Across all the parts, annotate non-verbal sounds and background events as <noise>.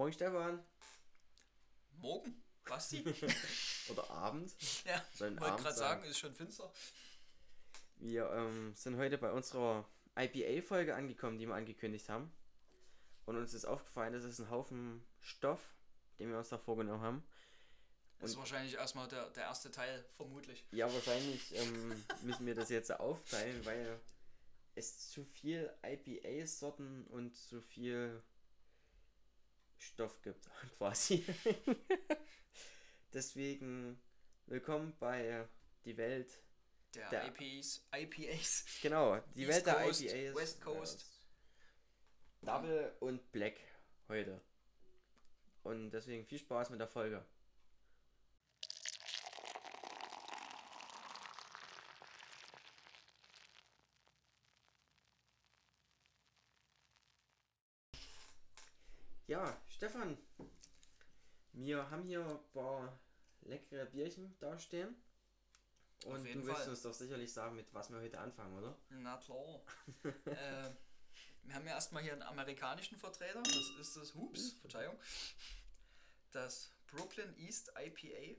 Moin Stefan. Morgen? Basti? <laughs> Oder Abend. ja, Sollen wollte gerade sagen. ist schon finster. Wir ähm, sind heute bei unserer IPA-Folge angekommen, die wir angekündigt haben. Und uns ist aufgefallen, das ist ein Haufen Stoff, den wir uns da vorgenommen haben. Das ist wahrscheinlich erstmal der, der erste Teil, vermutlich. Ja, wahrscheinlich ähm, <laughs> müssen wir das jetzt aufteilen, weil es zu viel IPA-Sorten und zu viel Stoff gibt, <laughs> quasi. Deswegen willkommen bei Die Welt. Der, Der- IPAs, IPAs. Genau, die East Welt der Coast, IPAs. West Coast. Ja, Double und Black heute. Und deswegen viel Spaß mit der Folge. Ja, Stefan, wir haben hier ein paar leckere Bierchen dastehen. Und du Fall. uns doch sicherlich sagen, mit was wir heute anfangen, oder? Na klar. <laughs> äh, wir haben ja erstmal hier einen amerikanischen Vertreter. Das ist das Hoops, Verzeihung. Das Brooklyn East IPA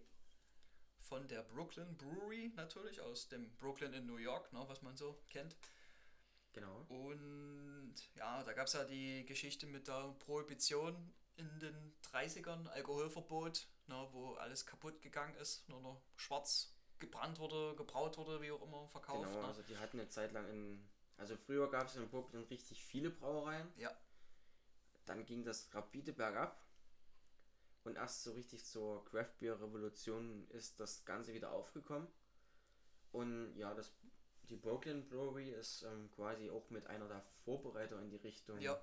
von der Brooklyn Brewery natürlich, aus dem Brooklyn in New York, ne, was man so kennt. Genau. Und ja, da gab es ja die Geschichte mit der Prohibition in den 30ern, Alkoholverbot, ne, wo alles kaputt gegangen ist, nur noch schwarz gebrannt wurde, gebraut wurde, wie auch immer, verkauft. Genau, ne? also die hatten eine Zeit lang in. Also früher gab es in Brooklyn richtig viele Brauereien. Ja, Dann ging das rapide bergab. Und erst so richtig zur Craft Beer Revolution ist das Ganze wieder aufgekommen. Und ja, das, die Brooklyn Brewery ist ähm, quasi auch mit einer der Vorbereiter in die Richtung. ja.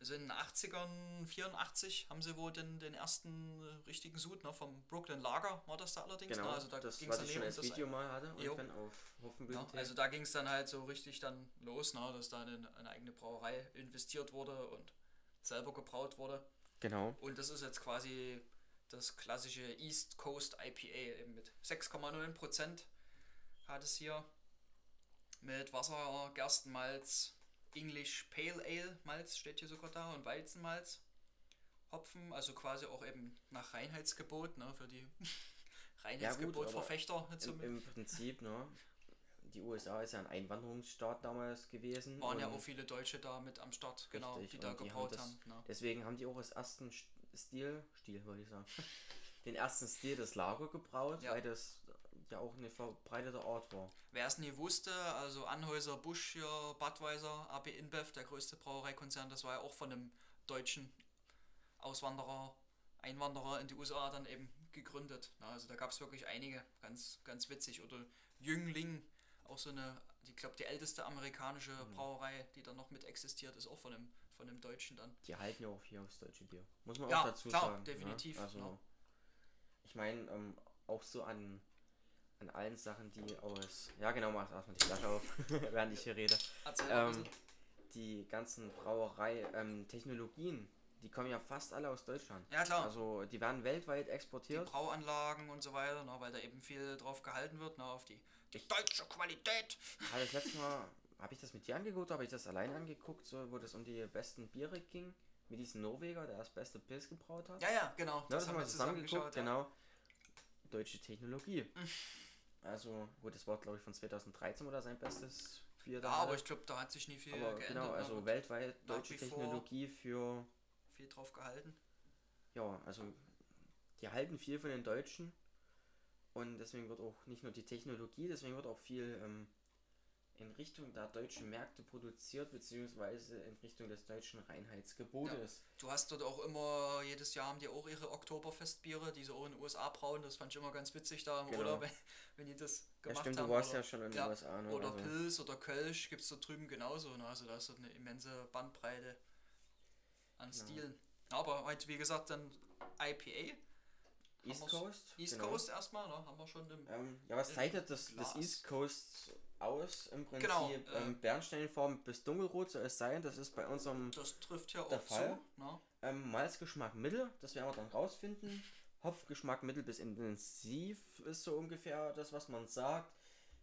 Also in den 80ern, 84 haben sie wohl den, den ersten richtigen Sud ne, vom Brooklyn Lager, war das da allerdings. Genau, ne? Also da das, ging's was dann ich schon als das Video mal hatte, Jo. irgendwann auf Hoffenbüttel. Ja, also da ging es dann halt so richtig dann los, ne, dass da in eine eigene Brauerei investiert wurde und selber gebraut wurde. genau. Und das ist jetzt quasi das klassische East Coast IPA eben mit 6,9% hat es hier. Mit Wasser, Gerstenmalz, English Pale Ale Malz steht hier sogar da und Weizenmalz. Hopfen, also quasi auch eben nach Reinheitsgebot, ne, für die <laughs> Reinheitsgebot-Verfechter. so Im, Im Prinzip, ne? Die USA ist ja ein Einwanderungsstaat damals gewesen. waren ja auch viele Deutsche da mit am Start, genau, Richtig, die da die haben gebraut das- haben. ne. Deswegen haben die auch als ersten St- Stil, Stil wollte ich sagen, <laughs> den ersten Stil des Lager gebraut, Ja. weil das ja auch eine verbreitete Art war. Wer es nie wusste, also Anhäuser, Busch hier, Budweiser, AB InBev, der größte Brauereikonzern, das war ja auch von einem deutschen Auswanderer, Einwanderer in die USA dann eben gegründet. Na, also da gab es wirklich einige, ganz, ganz witzig. Oder Jüngling, auch so eine, ich glaube die älteste amerikanische Mhm. Brauerei, die dann noch mit existiert, ist auch von einem, von einem Deutschen dann. Die halten ja auch hier aufs deutsche Bier. Muss man Ja, auch dazu klar, sagen. definitiv, Ne? Also, ja. ich meine, ähm, auch so an, an allen Sachen, die aus. Ja, genau, mach erstmal die Flasche auf, <laughs> während ich hier rede. Ähm, die ganzen Brauerei-Technologien, die kommen ja fast alle aus Deutschland. Ja, klar. Also, die werden weltweit die exportiert. Brauanlagen und so weiter, ne, weil da eben viel drauf gehalten wird, ne, auf die, die deutsche Qualität. Habe das letzte Mal, habe ich das mit dir angeguckt, oder habe ich das allein angeguckt, so, wo das um die besten Biere ging, mit diesem Norweger, der das beste Pilz gebraut hat. Ja, ja, genau. Ja, das, haben wir zusammen geschaut, geguckt, ja. genau. Deutsche Technologie. <laughs> Also, gut, das war glaube ich von 2013 oder sein bestes Bier Ja, aber ich glaube, da hat sich nie viel aber geändert. genau, ne, also weltweit deutsche Technologie für, viel drauf gehalten. ja, also die halten viel von den Deutschen und deswegen wird auch nicht nur die Technologie, deswegen wird auch viel ähm, in Richtung der deutschen Märkte produziert, beziehungsweise in Richtung des deutschen Reinheitsgebotes. Du hast dort auch immer, jedes Jahr haben die auch ihre Oktoberfestbiere, die sie auch in den USA brauen. Das fand ich immer ganz witzig da im Genau. Urlaub, <laughs> wenn, wenn die das Ja, gemacht stimmt, haben. du warst oder, ja schon in den ja, USA, ne? oder also, Pils oder Kölsch gibt es da drüben genauso. Ne? Also da ist eine immense Bandbreite an Genau. Stilen. Aber halt, wie gesagt, dann IPA. East Coast. East genau. Coast erstmal, ne? haben wir schon im Ähm, ja, was zeichnet das, das. East Coast aus? Im Prinzip Genau, äh, ähm, Bernsteinfarben bis dunkelrot soll es sein. Das ist bei unserem Das trifft ja Der auch Fall. zu. Ne? ähm, Malzgeschmack mittel. Das werden wir dann rausfinden. Hopfgeschmack mittel bis intensiv ist so ungefähr das, was man sagt.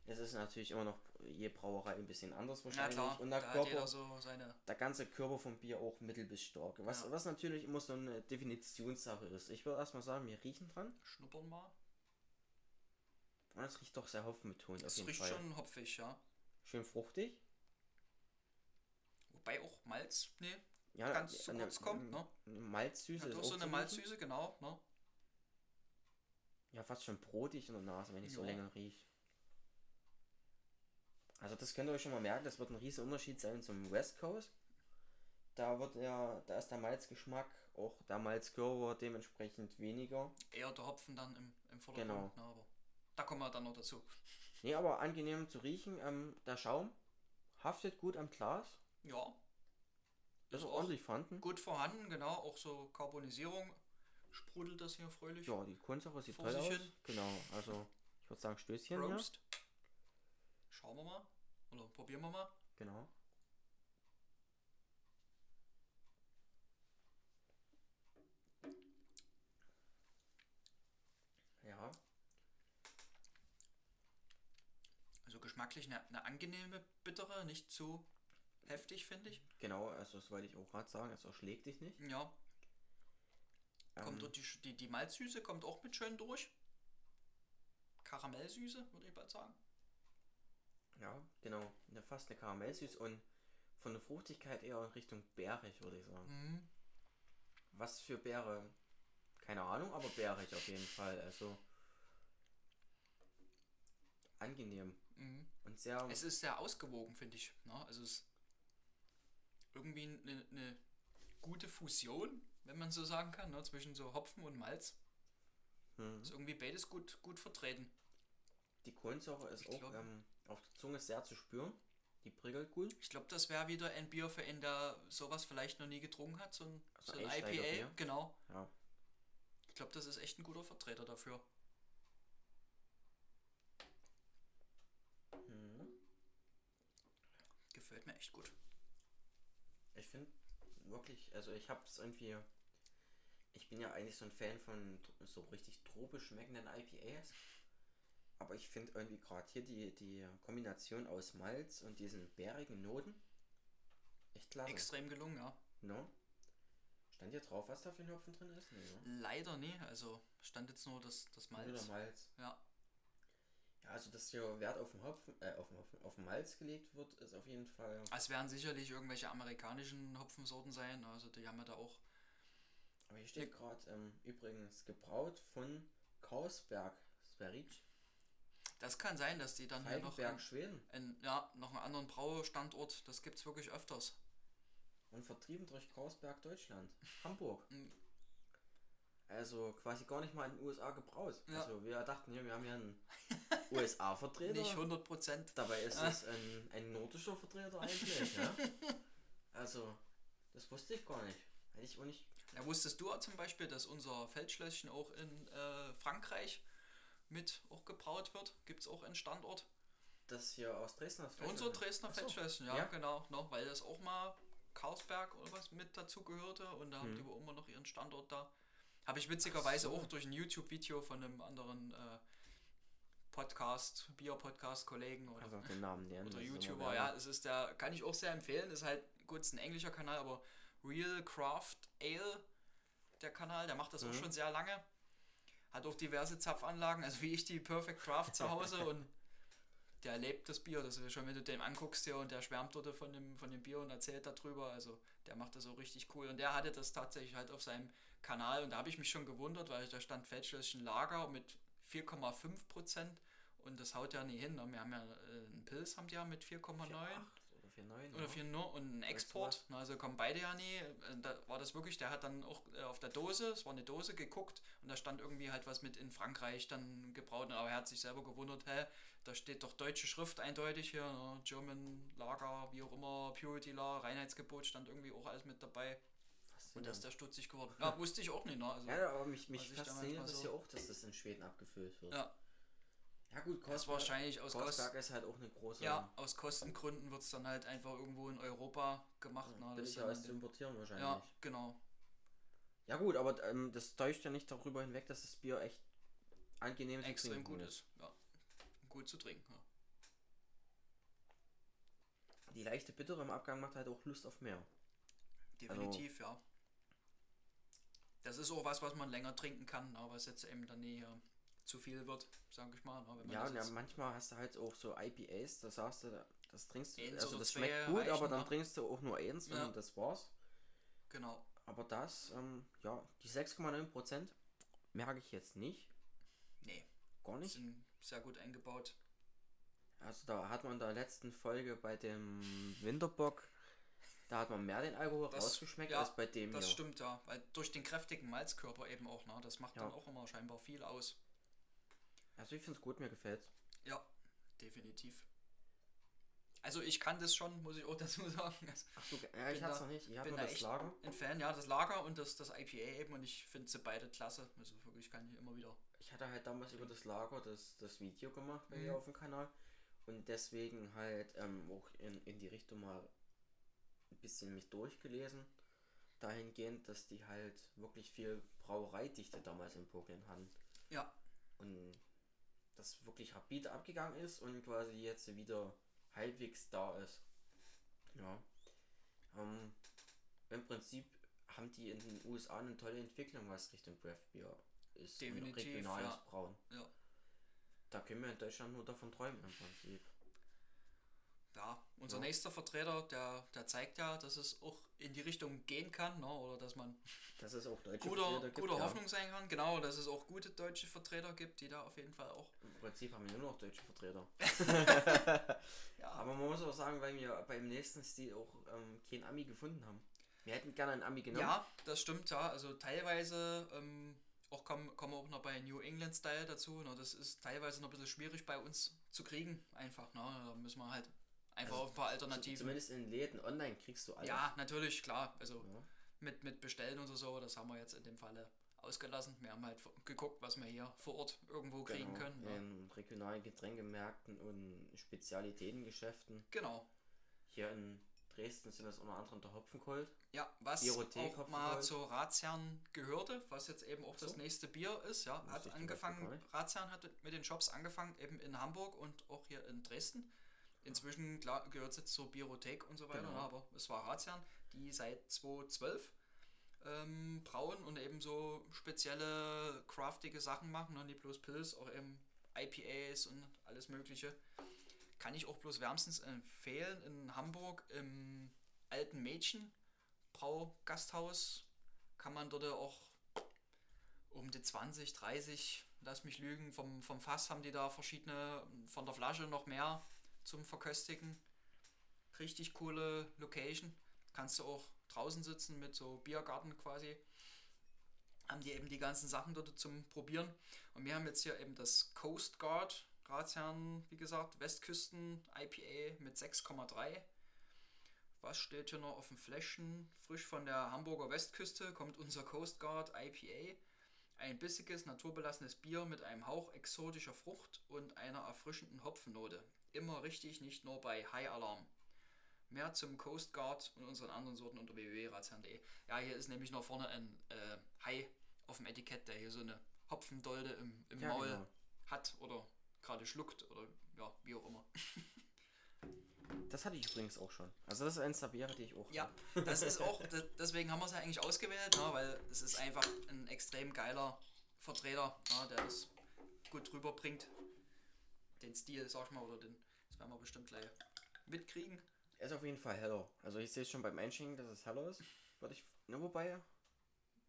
Es ist natürlich immer noch je Brauerei ein bisschen anders Ja wahrscheinlich. klar, und da der hat Körper, so seine. der ganze Körper vom Bier auch mittel bis stark. Was, Ja. was natürlich immer so eine Definitionssache ist. Ich würde erstmal sagen, wir riechen dran. Schnuppern mal. Und es riecht doch sehr hopfenbetont auf Es riecht Fall. schon hopfig, ja. Schön fruchtig. Wobei auch Malz, nee, Ja, ganz zu eine- kurz kommt, ne? Eine Malzsüße auch auch so eine. Malzsüße, genau, ne? Ja, fast schon brotig in der Nase, wenn ich so Ja. länger rieche. Also das könnt ihr euch schon mal merken, das wird ein riesen Unterschied sein zum West Coast. Da wird ja, da ist der Malzgeschmack, auch der Malzkörper dementsprechend weniger. Eher der Hopfen dann im, im Vordergrund, Genau. ne? Aber da kommen wir dann noch dazu. Nee, aber angenehm zu riechen. Ähm, der Schaum haftet gut am Glas. Ja, Ist Ist auch ordentlich vorhanden. gut vorhanden, genau, auch so Carbonisierung sprudelt das hier fröhlich. Ja, die Kohlensäure sieht toll aus. Genau, also ich würde sagen Stößchen hier. Prost. Schauen wir mal. Oder probieren wir mal. Genau. Ja, Also geschmacklich eine, eine angenehme, bittere, nicht zu heftig, finde ich. genau, also das wollte ich auch gerade sagen, es erschlägt dich nicht. Ja, kommt Ähm, dort die, die, die Malzsüße kommt auch mit schön durch. Karamellsüße, würde ich bald sagen. ja, genau, eine, fast eine Karamellsüß und von der Fruchtigkeit eher in Richtung bärig, würde ich sagen. Mhm. Was für Beere? Keine Ahnung, aber bärig auf jeden Fall. Also angenehm Mhm. und sehr. Es ist sehr ausgewogen, finde ich. Ne? Also es ist irgendwie eine, eine gute Fusion, wenn man so sagen kann, ne? zwischen so Hopfen und Malz. Hm. Ist irgendwie beides gut, gut vertreten. Die Kohlensäure ist Ich auch glaub- ähm, auf der Zunge sehr zu spüren. Die prickelt gut. Ich glaube, das wäre wieder ein Bier für einen, der sowas vielleicht noch nie getrunken hat. So ein, Also so ein. IPA, genau. Ja. Ich glaube, das ist echt ein guter Vertreter dafür. Hm. Gefällt mir echt gut. Ich finde wirklich, also ich habe es irgendwie. Ich bin ja eigentlich so ein Fan von so richtig tropisch schmeckenden IPAs. Aber ich finde irgendwie gerade hier die, die Kombination aus Malz und diesen bärigen Noten echt klasse. Extrem gelungen, ja. No? Stand hier drauf, was da für ein Hopfen drin ist? Nee, ne? Leider nie, also stand jetzt nur das, das Malz. der Malz. Ja, also dass hier Wert auf den Hopfen, äh, auf den Hopfen, auf den Malz gelegt wird, ist auf jeden Fall. es werden sicherlich irgendwelche amerikanischen Hopfensorten sein, also die haben ja da auch. Aber hier steht gerade ähm, übrigens gebraut von Kausberg Sveric, Das kann sein, dass die dann hier noch einen, Schweden einen, ja, noch einen anderen Braustandort, das gibt es wirklich öfters. und vertrieben durch Kausberg Deutschland, Hamburg. Also quasi gar nicht mal in den USA gebraut. Ja. Also wir dachten hier, wir haben ja einen USA-Vertreter. <laughs> Nicht 100 Prozent. Dabei ist es ein, ein nordischer Vertreter eigentlich. ja? <laughs> Also, das wusste ich gar nicht. Hätte ich auch nicht. Ja, wusstest du zum Beispiel, dass unser Feldschlösschen auch in äh, Frankreich mit auch gebraut wird? Gibt es auch einen Standort? Das hier aus Dresden Unser Dresdner so. Feldschlösschen, ja, Ja. genau, noch, weil das auch mal Karlsberg oder was mit dazu gehörte und da haben Mhm. die wohl immer noch ihren Standort da. Habe ich witzigerweise so. auch durch ein YouTube-Video von einem anderen äh, Podcast, Bier-Podcast-Kollegen oder, auch Namen nennen. oder das YouTuber, ja, es ist der, kann ich auch sehr empfehlen, ist halt, gut, ist ein englischer Kanal, aber Real Craft Ale, der Kanal, der macht das auch Mhm. schon sehr lange. Hat auch diverse Zapfanlagen, also wie ich die Perfect Craft zu Hause <laughs> und der lebt das Bier, das ist schon, wenn du den anguckst hier und der schwärmt dort von dem, von dem Bier und erzählt darüber, also der macht das so richtig cool und der hatte das tatsächlich halt auf seinem Kanal und da habe ich mich schon gewundert, weil da stand Feldschlösschen Lager mit 4,5 Prozent und das haut ja nie hin, ne? wir haben ja äh, einen Pilz haben die ja mit 4,9 4,8 oder 4,9. oder ja. 4 nur und ein Weißt du Export, ne, also kommen beide ja nie. Da war das wirklich, der hat dann auch äh, auf der Dose, es war eine Dose geguckt und da stand irgendwie halt was mit in Frankreich dann gebraut, aber er hat sich selber gewundert, hä, da steht doch deutsche Schrift eindeutig hier, ne, German Lager, wie auch immer, Purity Law, Reinheitsgebot stand irgendwie auch alles mit dabei und da ist der stutzig geworden. Ja, wusste ich auch nicht, ne? Also, Ja, aber mich, mich fasziniert das so- ja auch, dass das in Schweden abgefüllt wird. ja, Ja, gut, das Kausberg, wahrscheinlich aus Kosten. Kausberg ist halt auch eine große. Ja, aus Kostengründen wird es dann halt einfach irgendwo in Europa gemacht. Ne? Das ist billiger als zu importieren wahrscheinlich. ja, genau. Ja gut, aber ähm, das täuscht ja nicht darüber hinweg, dass das Bier echt angenehm zu extrem gut ist. Ja. Gut zu trinken. Ja. die leichte Bittere im Abgang macht halt auch Lust auf mehr. Definitiv, ja. Das ist auch was, was man länger trinken kann, aber es jetzt eben dann nie zu viel wird, sag ich mal. Ne? Ja, ja, manchmal hast du halt auch so IPAs, da sagst du, das trinkst du, Eins also das schmeckt gut, aber dann ne? trinkst du auch nur eins Ja. und das war's. genau. Aber das, ähm, ja, die 6,9% merke ich jetzt nicht. Nee, Gar nicht. sind sehr gut eingebaut. Also da hat man in der letzten Folge bei dem Winterbock, da hat man mehr den Alkohol Das- rausgeschmeckt ja, als bei dem Das hier. stimmt, ja. Weil durch den kräftigen Malzkörper eben auch, ne? Das macht Ja. dann auch immer scheinbar viel aus. Also ich finde es gut, mir gefällt's. Ja, definitiv. Also ich kann das schon, muss ich auch <laughs> dazu sagen. Also Ach so, ja, ich hatte es noch nicht. Ich habe da das Lager. ein Fan, ja, das Lager und das, das IPA eben und ich finde sie beide klasse. Also wirklich kann ich immer wieder. Ich hatte halt damals über das Lager das, das Video gemacht bei Mhm. mir auf dem Kanal. Und deswegen halt ähm, auch in, in die Richtung mal ein bisschen mich durchgelesen. Dahingehend, dass die halt wirklich viel Brauereidichte damals in Pokémon hatten. Ja, Und das wirklich rapide abgegangen ist und quasi jetzt wieder halbwegs da ist. Ja. Ähm, Im Prinzip haben die in den USA eine tolle Entwicklung, was Richtung Craft Beer ist. und Definitiv, regionales ja. Brauen. ja. Da können wir in Deutschland nur davon träumen im Prinzip. Ja, unser Ja. nächster Vertreter, der, der zeigt ja, dass es auch in die Richtung gehen kann, ne? oder dass man Dass es auch deutsche guter, Vertreter gibt. guter ja. Hoffnung sein kann. Genau, dass es auch gute deutsche Vertreter gibt, die da auf jeden Fall auch. Im Prinzip haben wir nur noch deutsche Vertreter. <laughs> <laughs> Ja, Aber man muss auch sagen, weil wir beim nächsten Stil auch ähm, keinen Ami gefunden haben. Wir hätten gerne einen Ami genommen. ja das stimmt, ja. Also teilweise ähm, auch kommen, kommen wir auch noch bei New England Style dazu. Ne? Das ist teilweise noch ein bisschen schwierig bei uns zu kriegen, einfach. Ne? Da müssen wir halt einfach Also auf ein paar Zu- Alternativen. Zumindest in Läden online kriegst du alles. Ja, natürlich, klar. Also Ja. mit, mit Bestellen oder so, das haben wir jetzt in dem Falle ausgelassen. Wir haben halt geguckt, was wir hier vor Ort irgendwo kriegen Genau, können. Ne? In regionalen Getränkemärkten und Spezialitätengeschäften. Genau. Hier in Dresden sind das unter anderem der Hopfenkult. Ja, was Biothek auch mal zur Ratsherrn gehörte, was jetzt eben auch so. das nächste Bier ist, ja, hat angefangen. Ratsherrn hat mit den Shops angefangen, eben in Hamburg und auch hier in Dresden. Inzwischen gehört es jetzt zur Biothek und so weiter, Genau. aber es war Ratsherrn, die seit 2012 ähm, brauen und eben so spezielle craftige Sachen machen, ne, nicht bloß Pilz, auch eben IPAs und alles mögliche. Kann ich auch bloß wärmstens empfehlen in Hamburg im alten Mädchen Braugasthaus kann man dort auch um die 20, 30, lass mich lügen, vom, vom Fass haben die da verschiedene, von der Flasche noch mehr zum Verköstigen. Richtig coole Location. Kannst du auch draußen sitzen mit so Biergarten quasi. Haben die eben die ganzen Sachen dort zum Probieren. Und wir haben jetzt hier eben das Coast Guard Ratsherrn, wie gesagt, Westküsten IPA mit 6,3. Was steht hier noch auf dem Fläschchen? Frisch von der Hamburger Westküste kommt unser Coast Guard IPA. Ein bissiges, naturbelassenes Bier mit einem Hauch exotischer Frucht und einer erfrischenden Hopfennote. Immer richtig, nicht nur bei High Alarm. Mehr zum Coast Guard und unseren anderen Sorten unter www.ratsherrn.de. Ja, hier ist nämlich noch vorne ein äh, Hai auf dem Etikett, der hier so eine Hopfendolde im, im Ja, Maul genau. hat oder gerade schluckt oder ja, wie auch immer. <laughs> Das hatte ich übrigens auch schon. Also das ist eins der Biere, die ich auch Ja, das ist auch, <laughs> de- deswegen haben wir es ja eigentlich ausgewählt, ne, weil es ist einfach ein extrem geiler Vertreter, ne, der das gut rüberbringt. Den Stil, sag ich mal, oder den, das werden wir bestimmt gleich mitkriegen. Er ist auf jeden Fall heller. Also ich sehe es schon beim Einschenken, dass es heller ist. Würde ich. Ne, wobei.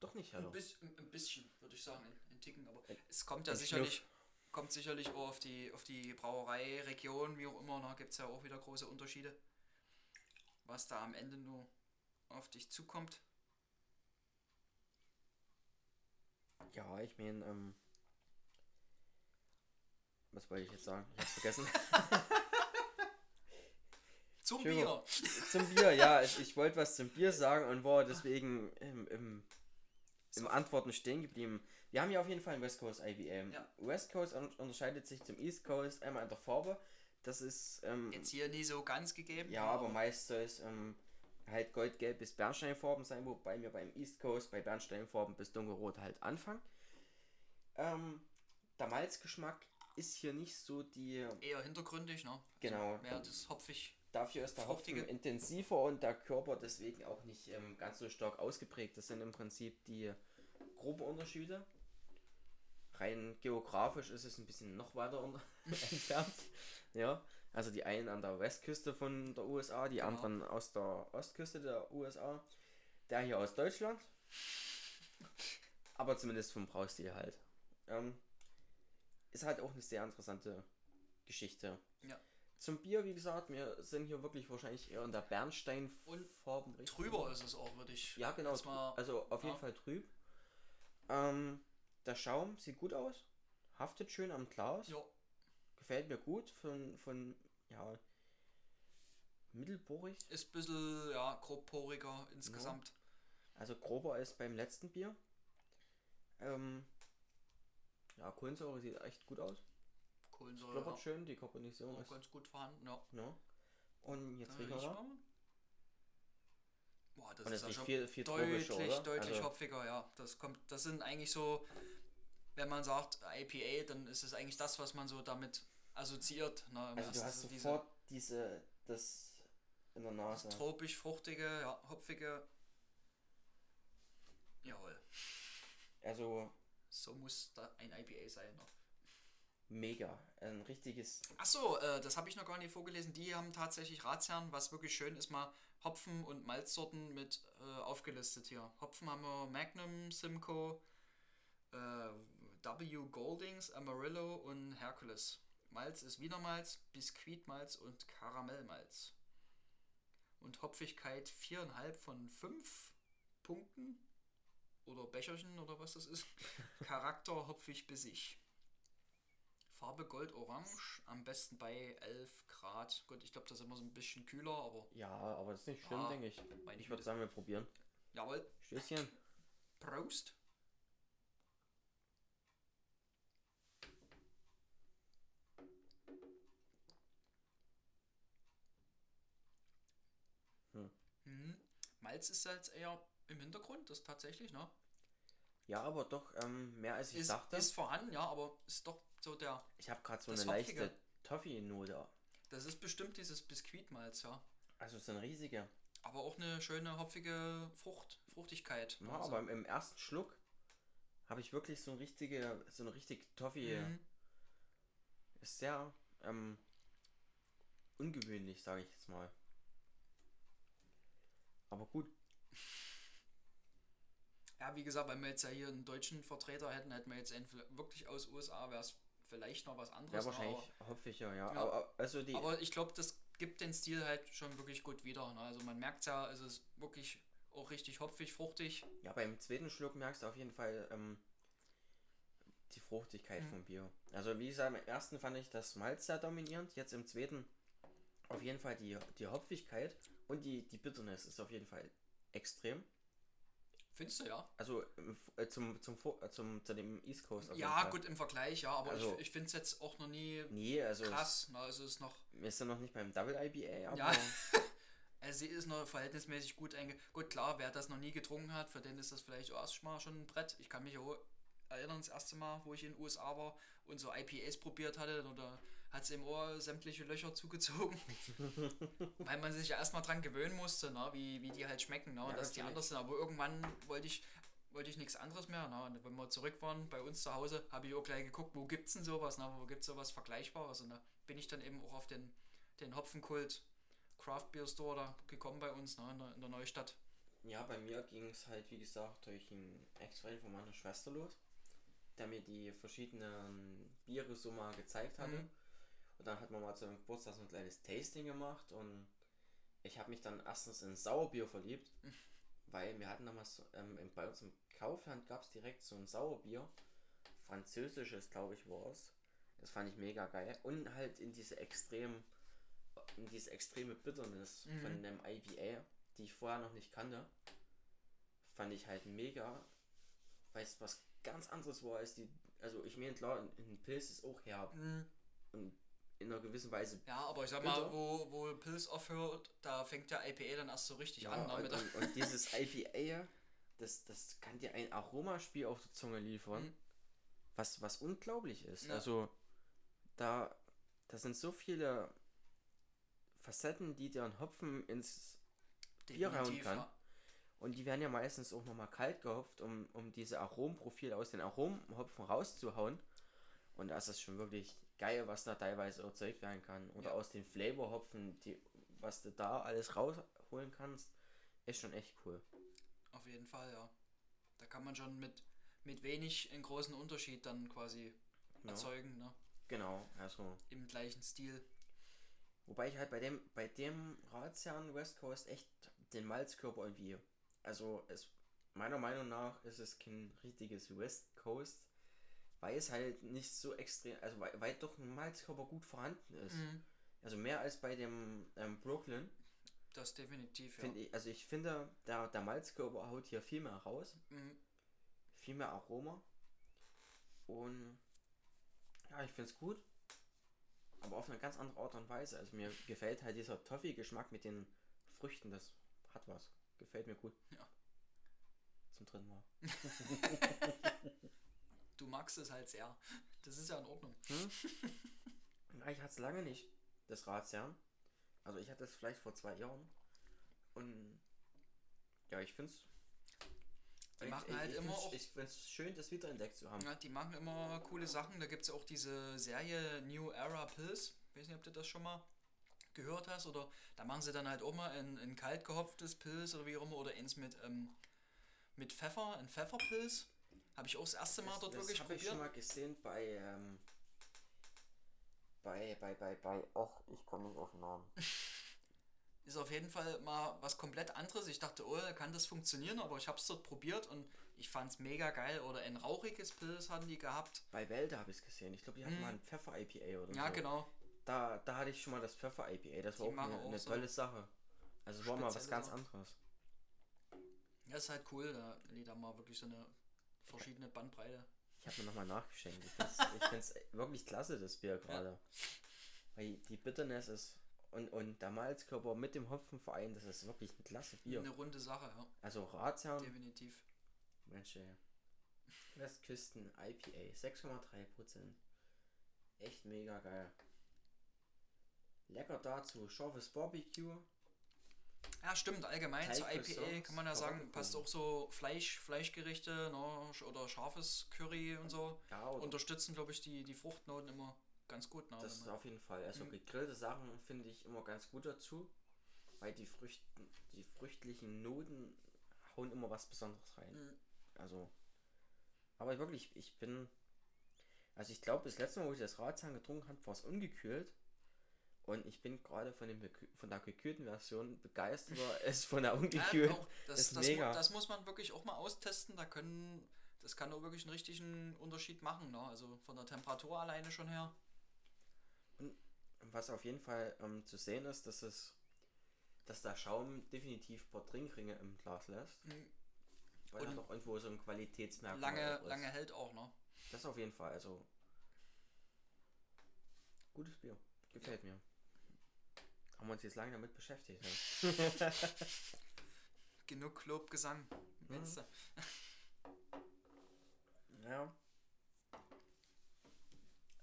Doch nicht heller. Ein, bis, ein ein bisschen, würde ich sagen, in, Ticken, aber es kommt ja ein sicherlich, kommt sicherlich auch auf die, auf die Brauerei-Region, wie auch immer, da gibt es ja auch wieder große Unterschiede. Was da am Ende nur auf dich zukommt. Ja, ich meine, ähm. Was wollte ich jetzt sagen? Ich hab's vergessen. <laughs> Zum. Bier! zum Bier, ja. Ich, ich wollte was zum Bier sagen und war deswegen im, im, im. Antworten stehen geblieben. Wir haben hier auf jeden Fall ein West Coast IBM. Ja. West Coast un- unterscheidet sich zum East Coast einmal in der Farbe. Das ist. Ähm, Jetzt hier nie so ganz gegeben. Ja, aber meist soll es ähm, halt goldgelb bis Bernsteinfarben sein, wobei wir beim East Coast bei Bernsteinfarben bis dunkelrot halt anfangen. Ähm, der Malzgeschmack ist hier nicht so die. eher hintergründig, ne? Genau. Mehr das hopfig dafür ist der Fruchtige. Hopfen intensiver und der Körper deswegen auch nicht ähm, ganz so stark ausgeprägt. Das sind im Prinzip die groben Unterschiede. Rein geografisch ist es ein bisschen noch weiter unter <laughs> entfernt. Ja, also die einen an der Westküste von der USA, die Genau. anderen aus der Ostküste der USA. Der hier aus Deutschland. Aber zumindest vom Braustil halt. Ähm, ist halt auch eine sehr interessante Geschichte. Ja. Zum Bier, wie gesagt, wir sind hier wirklich wahrscheinlich eher in der Bernsteinfarben Trüber ist es auch, würde ich. Ja, genau. mal- also auf jeden ja. Fall trüb. Ähm, der Schaum sieht gut aus. Haftet schön am Glas. Ja, Gefällt mir gut. Von, von ja, mittelbohrig. ist ein bisschen ja, grobporiger insgesamt. Also grober als beim letzten Bier. Ähm, ja, Kohlensäure sieht echt gut aus. Kohlensäure Blubbert ja, schön, die Karbonisierung auch ist. ganz gut vorhanden. Ja. Ja. Und jetzt riechen wir. Boah, das Und ist ja schon viel, viel deutlich, deutlich also, hopfiger, ja. Das kommt, das sind eigentlich so, wenn man sagt IPA, dann ist es eigentlich das, was man so damit assoziiert. Ne, also du hast diese sofort diese, das in der Nase. tropisch fruchtige, ja, hopfige. Jawohl. Also So muss da ein IPA sein. Mega. Ein richtiges Achso, äh, das habe ich noch gar nicht vorgelesen. Die haben tatsächlich Ratsherren, was wirklich schön ist, mal Hopfen und Malzsorten mit äh, aufgelistet hier. Hopfen haben wir Magnum, Simcoe, äh, W. Goldings, Amarillo und Hercules. Malz ist Wienermalz, Biskuitmalz und Karamellmalz. Und Hopfigkeit 4,5 von 5 Punkten. Oder Becherchen oder was das ist. <laughs> Charakter hopfig bissig. Farbe Gold-Orange, am besten bei 11 Grad. Gut, ich glaube, das ist immer so ein bisschen kühler, aber Ja, aber das ist nicht schlimm, Ah, denke ich. Ich würde sagen, wir probieren. jawohl. Stößchen. Prost. Hm. Mhm. Malz ist jetzt eher im Hintergrund, das tatsächlich, ne? Ja, aber doch ähm, mehr als ich Ist, dachte. ist vorhanden, ja, aber ist doch so der. ich habe gerade so eine leichte. Toffee-Note. Das ist bestimmt dieses Biskuitmalz, ja. Also so ein riesiger. Aber auch eine schöne hopfige Frucht, Fruchtigkeit. Ja, Also, aber im, ersten Schluck habe ich wirklich so eine richtige, so eine richtig Toffee. mhm. Ist sehr ähm, ungewöhnlich, sage ich jetzt mal. Aber gut, Ja, wie gesagt, wenn wir jetzt ja hier einen deutschen Vertreter hätten, hätten wir jetzt einen wirklich aus USA, wäre es vielleicht noch was anderes. wäre ne, wahrscheinlich hopfiger, ja. Ja. Aber, also die. Aber, aber ich glaube, das gibt den Stil halt schon wirklich gut wieder. Ne? Also man merkt ja, es ist wirklich auch richtig hopfig, fruchtig. Ja, beim zweiten Schluck merkst du auf jeden Fall ähm, die Fruchtigkeit Mhm. vom Bier. Also wie gesagt, im ersten fand ich das Malz sehr dominierend, jetzt im zweiten auf jeden Fall die, die Hopfigkeit und die, die Bitterness ist auf jeden Fall extrem. Findest du ja? Also äh, zum, zum, Vor- äh, zum, zu dem East Coast Ja, gut im Vergleich, ja, aber Also- ich, ich finde es jetzt auch noch nie Nee, also krass. Ne? Also es ist noch, es- wir sind noch nicht beim Double IBA, aber Ja. <laughs> also sie ist noch verhältnismäßig gut einge... Gut, klar, wer das noch nie getrunken hat, für den ist das vielleicht erstmal schon ein Brett. Ich kann mich auch erinnern, das erste Mal, wo ich in den USA war und so IPAs probiert hatte, da hat es im Ohr sämtliche Löcher zugezogen. <laughs> Weil man sich ja erstmal dran gewöhnen musste, ne? wie, wie die halt schmecken, ne? Ja, dass die anders sind. Aber irgendwann wollte ich, wollte ich nichts anderes mehr. Ne? Und wenn wir zurück waren bei uns zu Hause, habe ich auch gleich geguckt, wo gibt's denn sowas, ne? wo gibt's sowas Vergleichbares. Und da bin ich dann eben auch auf den, den Hopfenkult Craft Beer Store da gekommen bei uns ne? in, der, in der Neustadt. Ja, bei mir ging es halt, wie gesagt, durch einen Ex-Freund von meiner Schwester los, der mir die verschiedenen Biere so mal gezeigt hatte. Mhm. Und dann hat man mal zu einem Geburtstag so ein kleines Tasting gemacht und ich habe mich dann erstens in Sauerbier verliebt, Mhm. <laughs> weil wir hatten damals ähm, im- bei uns im Kaufland gab es direkt so ein Sauerbier, französisches glaube ich war es. Das fand ich mega geil und halt in diese extrem in diese extreme Bitterness Mhm. von dem IPA, die ich vorher noch nicht kannte, fand ich halt mega, weil es was ganz anderes war als die, also ich meine klar, ein- Pilz ist auch herb und in einer gewissen Weise Ja, aber ich sag Bitter. mal, wo, wo Pilz aufhört, da fängt der IPA dann erst so richtig ja, an. Und, und, und dieses <laughs> IPA, das, das kann dir ein Aromaspiel auf der Zunge liefern, Mhm. was, was unglaublich ist. Ja. Also da, da sind so viele Facetten, die dir ein Hopfen ins Bier hauen kann. ja. Und die werden ja meistens auch nochmal kalt gehopft, um, um diese Aromenprofile aus den Aromenhopfen rauszuhauen. Und das ist schon wirklich geil, was da teilweise erzeugt werden kann. Oder Ja. aus den Flavorhopfen, die, was du da alles rausholen kannst, ist schon echt cool. Auf jeden Fall, ja. Da kann man schon mit, mit wenig einen großen Unterschied dann quasi Ja. erzeugen, ne? Genau, also. Im gleichen Stil. Wobei ich halt bei dem, bei dem Ratsherrn West Coast echt den Malzkörper irgendwie. Also es meiner Meinung nach ist es kein richtiges West Coast, weil es halt nicht so extrem, also weil, weil doch ein Malzkörper gut vorhanden ist. Mhm. Also mehr als bei dem ähm, Brooklyn, Das definitiv, ja. ich. Also ich finde, der, der Malzkörper haut hier viel mehr raus, Mhm. viel mehr Aroma. Und ja, ich finde es gut. Aber auf eine ganz andere Art und Weise. Also mir gefällt halt dieser Toffee-Geschmack mit den Früchten, das hat was. Gefällt mir gut. Ja. Zum dritten Mal. <laughs> <laughs> Du magst es halt sehr. Das ist ja in Ordnung. Ja, ich hatte es lange nicht, das Ratsherrn. Also ich hatte es vielleicht vor zwei Jahren. Und ja, ich finde es. Die machen halt immer auch- Ich finde es schön, das wiederentdeckt zu haben. Ja, die machen immer coole Sachen. Da gibt es ja auch diese Serie New Era Pills. Ich weiß nicht, ob du das schon mal gehört hast. Oder da machen sie dann halt auch mal ein, ein kalt gehopftes Pilz oder wie auch immer. Oder eins mit, ähm, mit Pfeffer, ein Pfefferpilz. Habe ich auch das erste Mal Das, dort das wirklich habe ich probiert. schon mal gesehen bei, ähm, bei, bei, bei, bei, ach, ich komme nicht auf den Namen. <laughs> Ist auf jeden Fall mal was komplett anderes. Ich dachte, oh, kann das funktionieren? Aber ich habe es dort probiert und ich fand es mega geil. Oder ein rauchiges Pilz hatten die gehabt. Bei Wälder habe ich es gesehen. Ich glaube, die hatten Mhm. mal ein Pfeffer-IPA oder Ja, so. genau. Da, da hatte ich schon mal das Pfeffer-IPA. Das Die war auch eine, auch eine so tolle Sache. Also es war mal was ganz anderes. Das ist halt cool, da, wenn die da mal wirklich so eine verschiedene Bandbreite. Ich habe mir nochmal nachgeschenkt. Ich finde es wirklich klasse, das Bier gerade. Weil die Bitterness ist und, und der Malzkörper mit dem Hopfen vereint, das ist wirklich ein klasse Bier. Eine runde Sache, ja. Also Ratsherrn, Definitiv. Mensch ey. Westküsten IPA, 6,3%. Echt mega geil. Lecker dazu, scharfes Barbecue. Ja, stimmt, allgemein zur IPA Teigcroissants, kann man ja sagen, passt auch so Fleisch, Fleischgerichte ne, oder scharfes Curry und so. Ja, Unterstützen, glaube ich, die, die Fruchtnoten immer ganz gut. Ne, Das ist auf jeden Fall. Also Mhm. gegrillte Sachen finde ich immer ganz gut dazu, weil die Früchten, die früchtlichen Noten hauen immer was Besonderes rein. Mhm. Also, aber wirklich, ich bin, also ich glaube, das letzte Mal, wo ich das Ratsherrn getrunken habe, war es ungekühlt. Und ich bin gerade von, dem von der gekühlten Version begeisterter als <laughs> von der Ja, ungekühlten. auch, das, ist das, mega. das muss man wirklich auch mal austesten. Da können, das kann auch wirklich einen richtigen Unterschied machen. Ne? Also von der Temperatur alleine schon her. Was auf jeden Fall ähm, zu sehen ist, dass es, dass der Schaum definitiv ein paar Trinkringe im Glas lässt. Mhm. Weil er Und doch irgendwo so ein Qualitätsmerkmal Lange, ist. lange hält auch, ne? Das auf jeden Fall, also. Gutes Bier. Gefällt mir. Haben wir uns jetzt lange damit beschäftigt. Ne? <laughs> Genug Lob, Gesang. Mhm. Ja.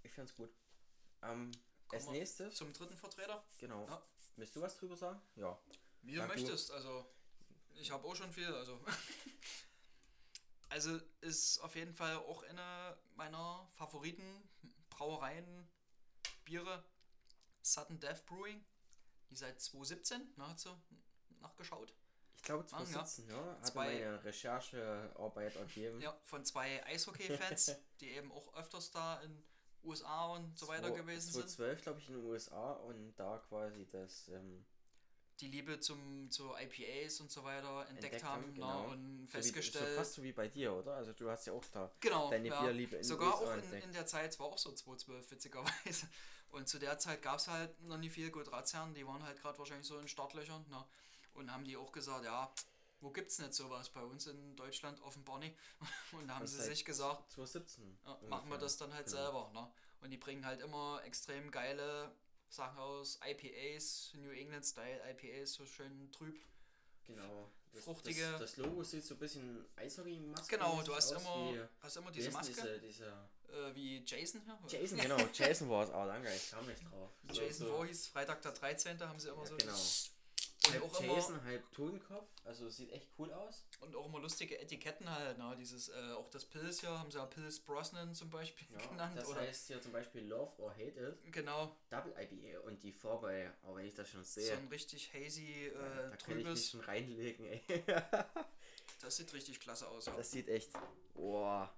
Ich find's gut. Ähm, als nächstes, Zum dritten Vertreter. genau. Ja. Willst du was drüber sagen? Ja. Wie Sag du. möchtest, also ich habe auch schon viel, also. also ist auf jeden Fall auch eine meiner Favoriten Brauereien, Biere, Sudden Death Brewing, die seit 2017, ne, hast du nachgeschaut? Ich glaube, Machen, ja. 2017, ja. Hatte Zwei- meine Recherchearbeit ergeben. Ja, von zwei Eishockey-Fans, <laughs> die eben auch öfters da in USA und so weiter Zwo- gewesen sind. 2012, glaube ich, in den USA und da quasi das. Ähm, Die Liebe zum, zu IPAs und so weiter entdeckt, Entdeckt haben ne, genau. und so wie, festgestellt. so fast so wie bei dir, oder? Also du hast ja auch da Genau, deine ja. Bierliebe in den Sogar USA auch in, in der Zeit, es war auch so 2012, witzigerweise. Und zu der Zeit gab es halt noch nicht viel gut Ratsherren, die waren halt gerade wahrscheinlich so in Startlöchern. Ne? Und haben die auch gesagt, ja, wo gibt's nicht sowas? Bei uns in Deutschland offenbar <laughs> nicht. Und da haben sie sich gesagt, 2017. ja, machen wir das dann halt Genau. selber. Ne? Und die bringen halt immer extrem geile Sachen aus, IPAs, New England Style IPAs, so schön trüb. Genau. Das, fruchtige. Das, das Logo sieht so ein bisschen Eishockey-Maske genau, du hast aus, immer, hast immer diese Maske, Diese, dieser äh, wie Jason hier. Jason, <laughs> genau, Jason war es. Oh, danke, ich kam nicht drauf. So, Jason so, Voorhees, Freitag der 13. haben sie immer Ja, so. genau. Und halb auch, Jason, immer, halb Totenkopf. Also sieht echt cool aus. und auch immer lustige Etiketten halt, ne? Dieses, äh, auch das Pilz hier haben sie ja Pilz Brosnan zum Beispiel Ja, genannt. das oder heißt hier zum Beispiel Love or Hate It. genau, Double IPA und die Farbe, aber wenn ich das schon so sehe, ein richtig hazy, äh, äh, da kann ich mich schon reinlegen, ey. Das sieht richtig klasse aus. Ja. Das sieht echt, boah,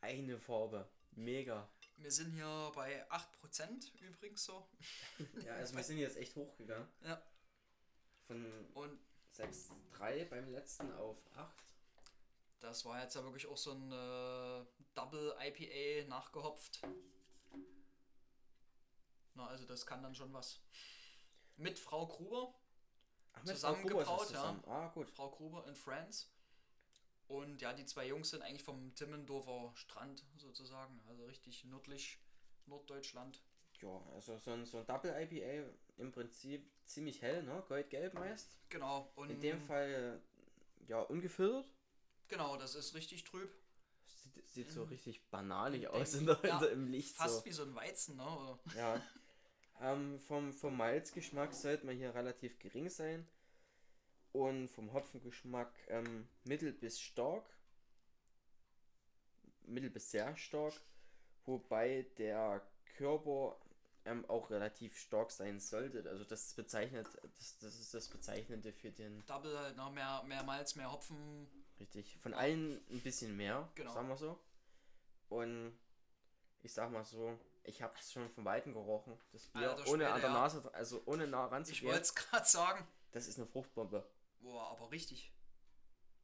eine Farbe, mega. Wir sind hier bei 8% übrigens so. <laughs> Ja, also wir sind jetzt echt hochgegangen. Ja. Von Und 6,3 beim letzten auf 8. das war jetzt ja wirklich auch so ein äh, Double IPA nachgehopft. Na, also das kann dann schon was. Mit Frau Gruber, Ach, mit Frau Zusammengebraut, es ja. zusammen. Ah, gut. Frau Gruber in France. Und ja, die zwei Jungs sind eigentlich vom Timmendorfer Strand sozusagen. Also richtig nördlich, Norddeutschland. Ja, also so ein, so ein Double IPA im Prinzip ziemlich hell, ne? Goldgelb meist. Genau. Und In dem Fall, ja, ungefiltert. Genau, das ist richtig trüb. Sieht, sieht so richtig bananig Dem- aus in der, ja, in der, im Licht. Fast so. wie so ein Weizen, ne? Oder? Ja. ähm, vom, vom Malzgeschmack sollte man hier relativ gering sein. Und vom Hopfengeschmack ähm, mittel bis stark. Mittel bis sehr stark. Wobei der Körper ähm, auch relativ stark sein sollte. Also das bezeichnet, das, das ist das Bezeichnende für den, Double halt, ne? Mehr, mehr Malz, mehr Hopfen. richtig, von allen ein bisschen mehr, Genau. sagen wir so. Und ich sag mal so, ich habe es schon von Weitem gerochen, das Bier, Alter ohne Schwede, an der. Nase, also ohne nah Ich ranzugehen. wollte es gerade sagen. Das ist eine Fruchtbombe. Boah, aber richtig.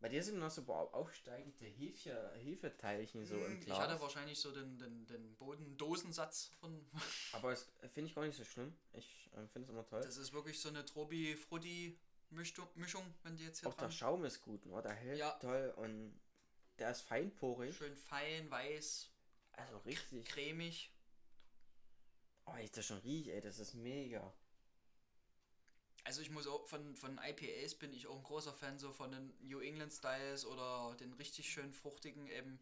Bei dir sind noch so au- aufsteigende Hefe, Hefeteilchen so im Hm, ich Glas. hatte wahrscheinlich so den, den, den Bodendosensatz von. <laughs> Aber das finde ich gar nicht so schlimm. Ich äh, finde es immer toll. Das ist wirklich so eine Trobi-Frutti-Mischung, Mischung, wenn die jetzt hier Auch der dran. Schaum ist gut, ne? der hält Ja. toll und der ist feinporig. Schön fein, weiß, Also richtig. cremig. Oh, ich das schon rieche, ey, das ist mega. Also ich muss auch von, von IPAs bin ich auch ein großer Fan so von den New England Styles oder den richtig schön fruchtigen eben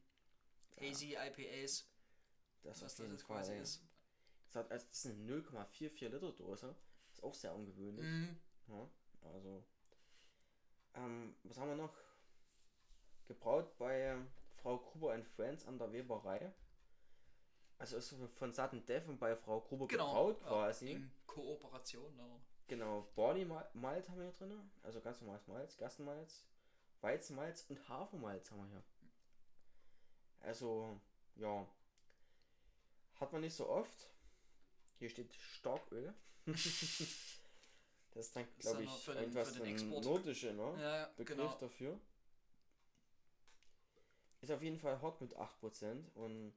Hazy IPAs, Das was das quasi ist. Das, hat, also das ist eine 0,44 Liter Dose. Ist auch sehr ungewöhnlich. Mhm. Ja, also. Ähm, was haben wir noch? Gebraut bei Frau Gruber and Friends an der Weberei. Also ist von Death und bei Frau Gruber Genau. gebraut ja, quasi. In Kooperation. Ne? Genau, Body Mal- Malt haben wir hier drin. Also ganz normales Malz, Gerstenmalz, Weizenmalz und Hafermalz haben wir hier. Also, ja. Hat man nicht so oft. Hier steht Starköl. <laughs> das ist dann, glaube ich, für den- irgendwas Export. nordische ne? Ja, ja, Begriff genau. dafür. Ist auf jeden Fall hot mit 8% und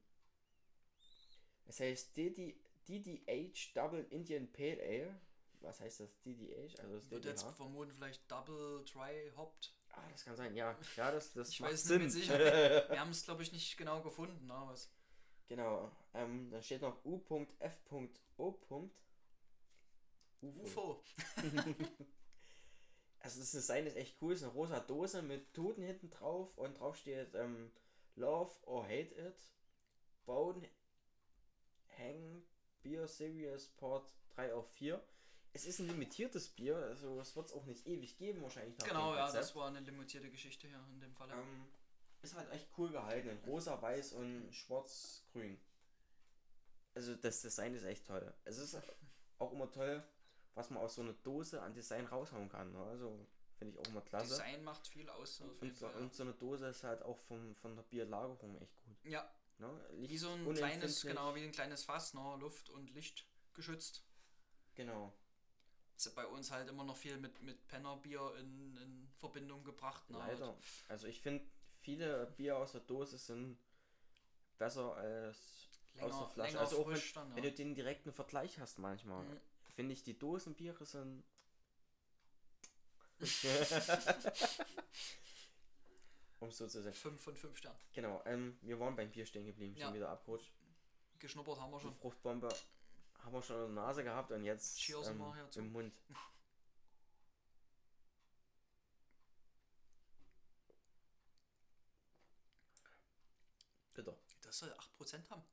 es heißt DD, DDH Double Indian Pale Ale. Was heißt das? DDH? Also das Wird jetzt DDH? vermuten vielleicht Double Dry Hopped. Ah, das kann sein, ja. Ja, das, das Ich macht weiß Sinn. nicht mit Sicherheit. Wir <laughs> haben es glaube ich nicht genau gefunden, ne? Was? genau. Ähm, da steht noch U.F.O. UFO. UFO. Also das Design ist echt cool. Es ist eine rosa Dose mit Toten hinten drauf und drauf steht ähm, Love or Hate It. Bone Hang Beer Series Part 3 auf 4. Es ist ein limitiertes Bier, also es wird es auch nicht ewig geben, wahrscheinlich nach Genau, dem ja, das war eine limitierte Geschichte hier in dem Fall. Ähm, ist halt echt cool gehalten. In rosa, weiß und schwarz, grün. Also das Design ist echt toll. Es ist auch immer toll, was man aus so einer Dose an Design raushauen kann. Ne? Also finde ich auch immer klasse. Design macht viel aus. Jeden Und so, und so eine Dose ist halt auch vom, von der Bierlagerung echt gut. ja. Ne? wie so ein kleines, genau, wie ein kleines Fass, ne? Luft und Licht geschützt. Genau. Ist ja bei uns halt immer noch viel mit, mit Pennerbier in, in Verbindung gebracht. Ne? Leider. Also ich finde, viele Bier aus der Dose sind besser als aus Länger, der Flasche. Also auch wenn, frisch dann, wenn ja. du den direkten Vergleich hast manchmal, Mhm. finde ich die Dosenbiere sind. <laughs> um so zu sagen. 5 von 5 Sternen. Genau, ähm, wir waren beim Bier stehen geblieben, schon Ja. wieder abrutscht. Geschnuppert haben wir Die schon. Fruchtbombe haben wir schon in der Nase gehabt und jetzt ähm, im Mund. Bitte. Das soll 8% haben.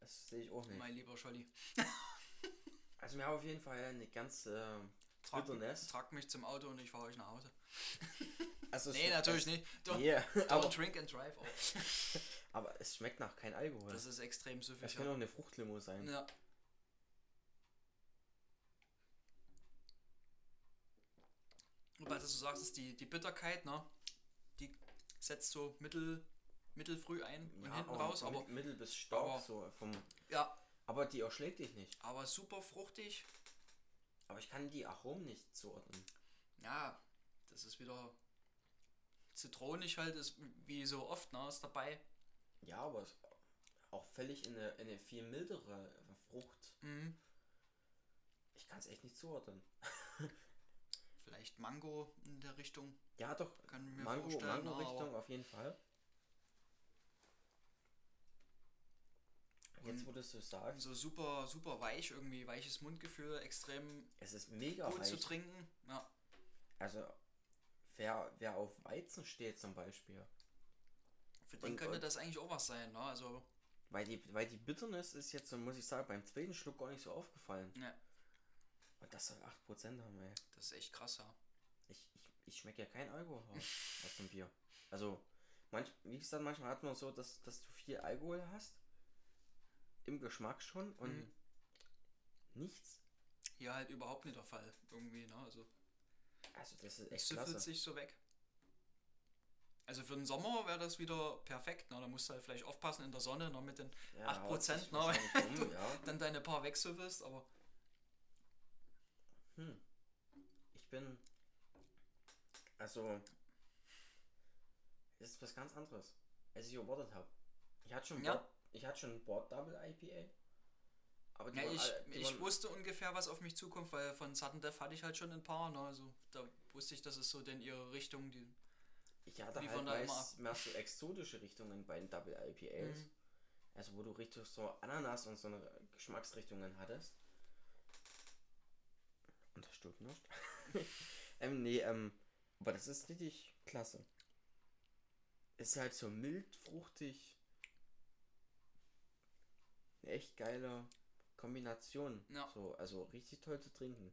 Das sehe ich auch nicht. Mein lieber Scholli. <laughs> also wir haben auf jeden Fall eine ganz äh, trag, trag mich zum Auto und ich fahre euch nach Hause. <laughs> Also nee, natürlich nicht. Don't, yeah, don't <laughs> aber, drink and drive. Aber es schmeckt nach kein Alkohol. Das ist extrem süffig. Das kann auch eine Fruchtlimo sein. Ja. Und weil du sagst, ist die, die Bitterkeit, ne? Die setzt so mittel, mittelfrüh ein und hinten aber raus, aber mittel bis stark aber- so vom. ja, Aber die erschlägt dich nicht. aber super fruchtig. Aber ich kann die Aromen nicht zuordnen. Ja, das ist wieder zitronig halt, ist wie so oft, ne? Ist dabei. Ja, aber es auch völlig in eine, in eine viel mildere Frucht. Mhm. Ich kann es echt nicht zuordnen. <laughs> Vielleicht Mango in der Richtung. Ja, doch. Kann mir Mango, vorstellen, Mango aber- Richtung auf jeden Fall. Jetzt, wo du es so sagst, So super, super weich, irgendwie weiches Mundgefühl, extrem es ist mega gut zu weich. trinken. Ja. Also, wer, wer auf Weizen steht zum Beispiel, Für den Und- könnte das eigentlich auch was sein, ne? Also, weil die, weil die Bitterness ist jetzt, so muss ich sagen, beim zweiten Schluck gar nicht so aufgefallen. ja, Und das soll 8% haben, ey. das ist echt krass, ja. Ich, ich, ich schmecke ja kein Alkohol aus dem Bier. Also, manch, wie gesagt, manchmal hat man so, dass, dass du viel Alkohol hast. Im Geschmack schon und Mhm. nichts. Hier halt überhaupt nicht der Fall, irgendwie, ne? Also, Also, das ist echt klasse. sich so weg. Also für den Sommer wäre das wieder perfekt, ne? Da musst du halt vielleicht aufpassen in der Sonne, ne? Mit den Ja, 8%, haut sich ne? <laughs> wahrscheinlich um, ja. dann deine paar wegsüffelst, aber Hm. Ich bin. Also. Das ist was ganz anderes, als ich erwartet habe. Ich hatte schon Ja. Board, ich hatte schon Board Double IPA. Aber die ja, ich, alle- ich waren- wusste ungefähr, was auf mich zukommt, weil von Sudden Death hatte ich halt schon ein paar, ne? Also da wusste ich, das ist so denn ihre Richtung, die. Ich hatte Die halt meist mehr so exotische Richtungen bei den Double IPAs. Mhm. Also wo du richtig so Ananas und so eine Geschmacksrichtungen hattest. Und das stimmt nicht. ähm, nee, ähm, aber das ist richtig klasse. Ist halt so mild, fruchtig. Eine echt geile Kombination. Ja. So, also richtig toll zu trinken.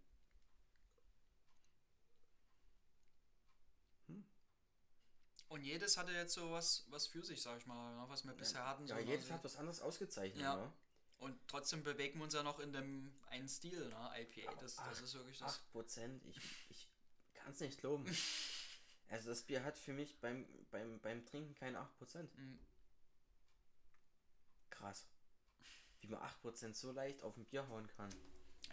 Und jedes hatte jetzt so was, was für sich, sag ich mal, ne? was wir bisher hatten. Ja, so, jedes hat was anderes ausgezeichnet, Ja. ne? Und trotzdem bewegen wir uns ja noch in dem einen Stil, ne? IPA. Das, das ist wirklich das. 8%, ich, ich kann es nicht glauben. <laughs> also das Bier hat für mich beim, beim, beim Trinken keine 8%. Mhm. Krass. Wie man 8% so leicht auf ein Bier hauen kann.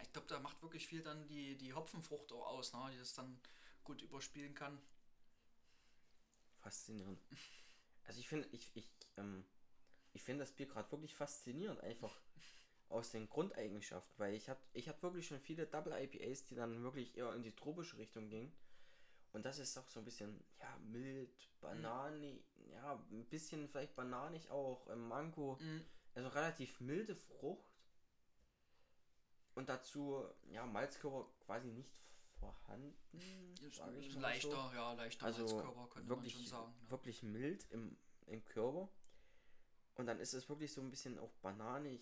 Ich glaube, da macht wirklich viel dann die, die Hopfenfrucht auch aus, ne? die das dann gut überspielen kann. Faszinierend. Also ich finde, ich, ich, ähm, ich finde das Bier gerade wirklich faszinierend, einfach aus den Grundeigenschaften, weil ich hatte ich hab wirklich schon viele Double IPAs, die dann wirklich eher in die tropische Richtung gingen. Und das ist auch so ein bisschen, ja, mild, bananig, ja, ein bisschen vielleicht bananig auch, ähm, Mango, Mhm. also relativ milde Frucht. Und dazu, ja, Malzkörper quasi nicht vorhanden, mal leichter, so ja, leichter also Malzkörper, könnte wirklich, man schon sagen. Ne? wirklich mild im, im Körper. Und dann ist es wirklich so ein bisschen auch bananig,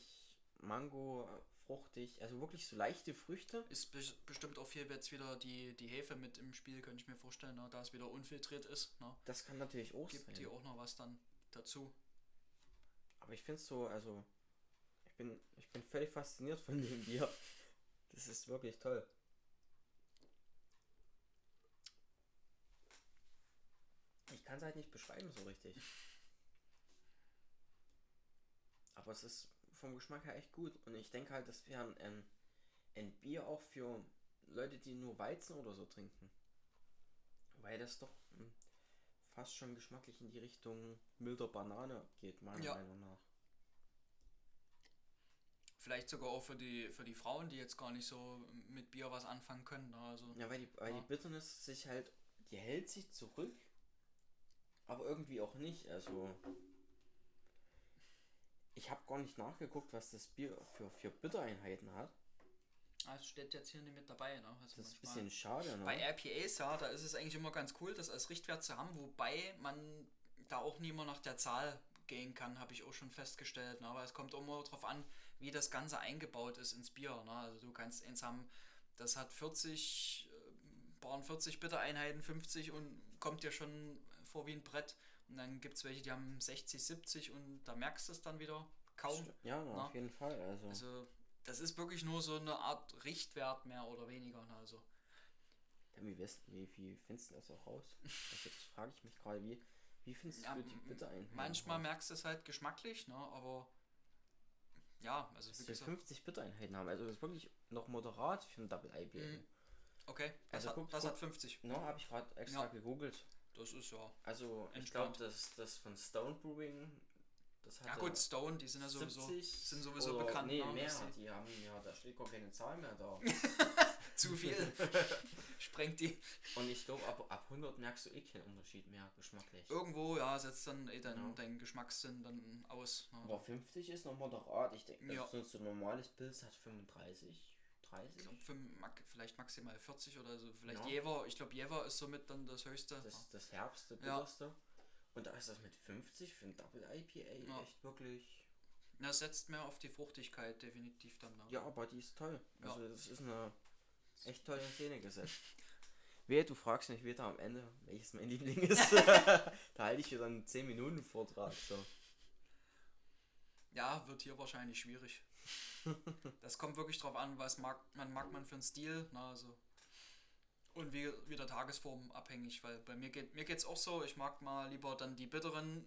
Mango, fruchtig, also wirklich so leichte Früchte. Ist bes- bestimmt auch viel jetzt wieder die, die Hefe mit im Spiel, könnte ich mir vorstellen, ne? da es wieder unfiltriert ist. Ne? Das kann natürlich auch Gibt sein. die auch noch was dann dazu. Aber ich finde es so, also ich bin, ich bin völlig fasziniert von dem Bier. Das ist wirklich toll. Ich kann es halt nicht beschreiben so richtig. <laughs> Aber es ist vom Geschmack her echt gut. Und ich denke halt, das wäre ein, ein, Bier auch für Leute, die nur Weizen oder so trinken. Weil das doch hm, fast schon geschmacklich in die Richtung milder Banane geht, meiner Ja. Meinung nach. Vielleicht sogar auch für die, für die Frauen, die jetzt gar nicht so mit Bier was anfangen können. Ne? Also, Ja, weil die, weil Ja. die Bitterness sich halt, die hält sich zurück, aber irgendwie auch nicht. Also, ich habe gar nicht nachgeguckt, was das Bier für, für Bittereinheiten hat. ah, es steht jetzt hier nicht mit dabei. Ne? Also Das ist ein bisschen schade, ne? Bei RPAs, ja, da ist es eigentlich immer ganz cool, das als Richtwert zu haben, wobei man da auch nie immer nach der Zahl gehen kann, habe ich auch schon festgestellt. Ne? Aber es kommt immer darauf an, wie das Ganze eingebaut ist ins Bier. Ne? Also du kannst eins haben, das hat 40, äh, waren 40 Bittereinheiten, 50 und kommt dir schon vor wie ein Brett. Und dann gibt es welche, die haben 60, 70 und da merkst du es dann wieder kaum. Ja, Na? auf jeden Fall. Also, Also das ist wirklich nur so eine Art Richtwert mehr oder weniger. Ne? Also ja, wie, weißt, wie, wie findest du das auch raus? Also, das frage ich mich gerade, wie, wie findest Ja, du die m- Bittereinheiten manchmal raus? merkst du es halt geschmacklich, ne? aber ja, also dass wir gesagt, 50 Bittereinheiten haben. Also das ist wirklich noch moderat für ein Double IPA. Mhm. okay, das, Also hat, guck- das guck- hat 50. No, habe ich gerade extra Ja. gegoogelt. Das ist ja. Also ich glaube, das, das von Stone Brewing, das hat Ja gut, Stone, die sind ja sowieso 70 sind sowieso oder, bekannt. Nee, ne? mehr. Die haben ja, da steht gar keine Zahl mehr da. <laughs> Zu viel. <laughs> Sprengt die. Und ich glaube, ab, ab 100 merkst du eh keinen Unterschied mehr geschmacklich. Irgendwo, ja, setzt dann eh dein, Genau. dein Geschmackssinn dann aus. Ne? Aber 50 ist noch moderat. Ich denke, Ja. sonst so ein normales Pilz hat 35, 30. Ich glaub, fünf- mag- vielleicht maximal 40 oder so. Vielleicht Ja. Jever. Ich glaube, Jever ist somit dann das höchste. Das ist das Herbste, Ja. bitterste. Und da ist das mit 50 für ein Double IPA Ja. echt wirklich. Ja, setzt mehr auf die Fruchtigkeit definitiv dann. Ne? Ja, aber die ist toll. Ja. Also das ist eine echt tolle <laughs> Szene gesetzt. Wehe, du fragst mich wieder am Ende, welches mein Liebling ist. <laughs> <laughs> da halte ich wieder einen 10 Minuten Vortrag. So. Ja, wird hier wahrscheinlich schwierig. Das kommt wirklich drauf an, was mag man, mag man für einen Stil. Na, also. Und wie, wie der Tagesform abhängig, weil bei mir geht mir geht's auch so, ich mag mal lieber dann die bitteren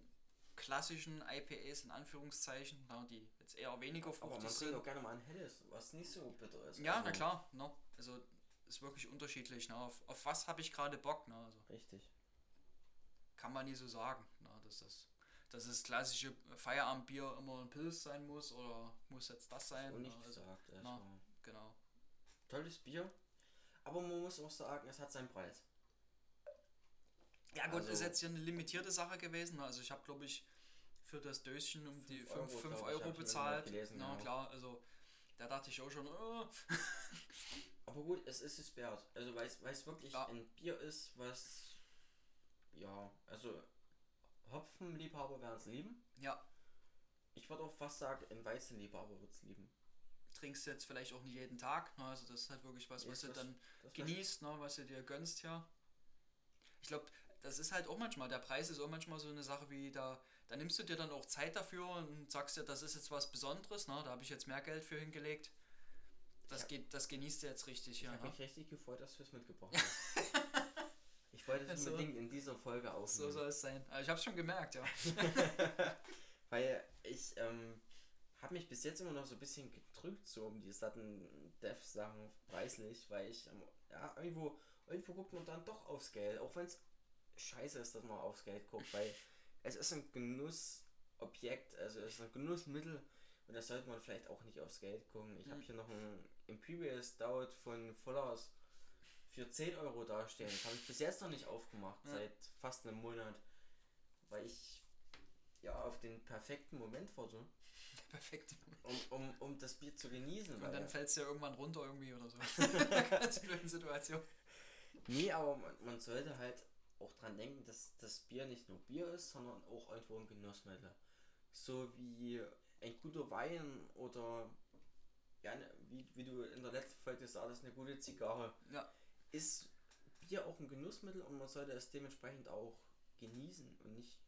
klassischen IPAs in Anführungszeichen, na, die jetzt eher weniger Aber fruchtig man sind. auch gerne mal ein helles, was nicht so bitter ist. Ja, also, na klar, ne? Also ist wirklich unterschiedlich. Ne? Auf, auf was habe ich gerade Bock? Ne? Also Richtig. kann man nie so sagen, ne? dass das, dass das klassische Feierabendbier immer ein Pilz sein muss oder muss jetzt das sein. Ne? nicht Also, gesagt. Also, na. genau. tolles Bier. Aber man muss auch sagen, es hat seinen Preis. Ja gut, Also- ist jetzt hier eine limitierte Sache gewesen. ne? Also ich habe glaube ich für das Döschen um die 5 Euro, ich, Euro bezahlt. gelesen, Na ja. klar, also da dachte ich auch schon, oh. <laughs> Aber gut, es ist es wert. Also weil es wirklich Ja. ein Bier ist, was ja, also Hopfenliebhaber werden es lieben. ja, Ich würde auch fast sagen, ein Weizenliebhaber wird es lieben. trinkst jetzt vielleicht auch nicht jeden Tag. Ne? Also das ist halt wirklich was, was Ist du dann genießt, ne, was du dir gönnst, ja. Ich glaube, das ist halt auch manchmal, der Preis ist auch manchmal so eine Sache wie, da, da nimmst du dir dann auch Zeit dafür und sagst dir, das ist jetzt was Besonderes, ne, da habe ich jetzt mehr Geld für hingelegt. Das, Ja. geht, das genießt du jetzt richtig, Ich ja. habe ne? mich richtig gefreut, dass du es mitgebracht <laughs> hast. Ich wollte es Also- unbedingt in dieser Folge So aufnehmen. soll es sein. Ich habe schon gemerkt, ja. <laughs> Weil ich ähm, habe mich bis jetzt immer noch so ein bisschen gedrückt, so um die satten Dev-Sachen preislich, weil ich ähm, ja, irgendwo, irgendwo guckt man dann doch aufs Geld, auch wenn es scheiße ist, dass man aufs Geld guckt, weil es ist ein Genussobjekt, also es ist ein Genussmittel und da sollte man vielleicht auch nicht aufs Geld gucken. Ich habe Mhm. hier noch ein Imperial Stout von Vollers für 10 Euro dastehen. Das habe ich bis jetzt noch nicht aufgemacht, Ja. seit fast einem Monat, weil ich ja auf den perfekten Moment warte, Perfekt. um, um, um das Bier zu genießen. Und dann fällst du ja irgendwann runter irgendwie oder so. <laughs> Ganz blöden Situation. Nee, aber man, man sollte halt auch dran denken, dass das Bier nicht nur Bier ist, sondern auch irgendwo ein Genussmittel. So wie ein guter Wein oder ja, ne, wie, wie du in der letzten Folge sagtest, eine gute Zigarre. Ja. Ist Bier auch ein Genussmittel und man sollte es dementsprechend auch genießen und nicht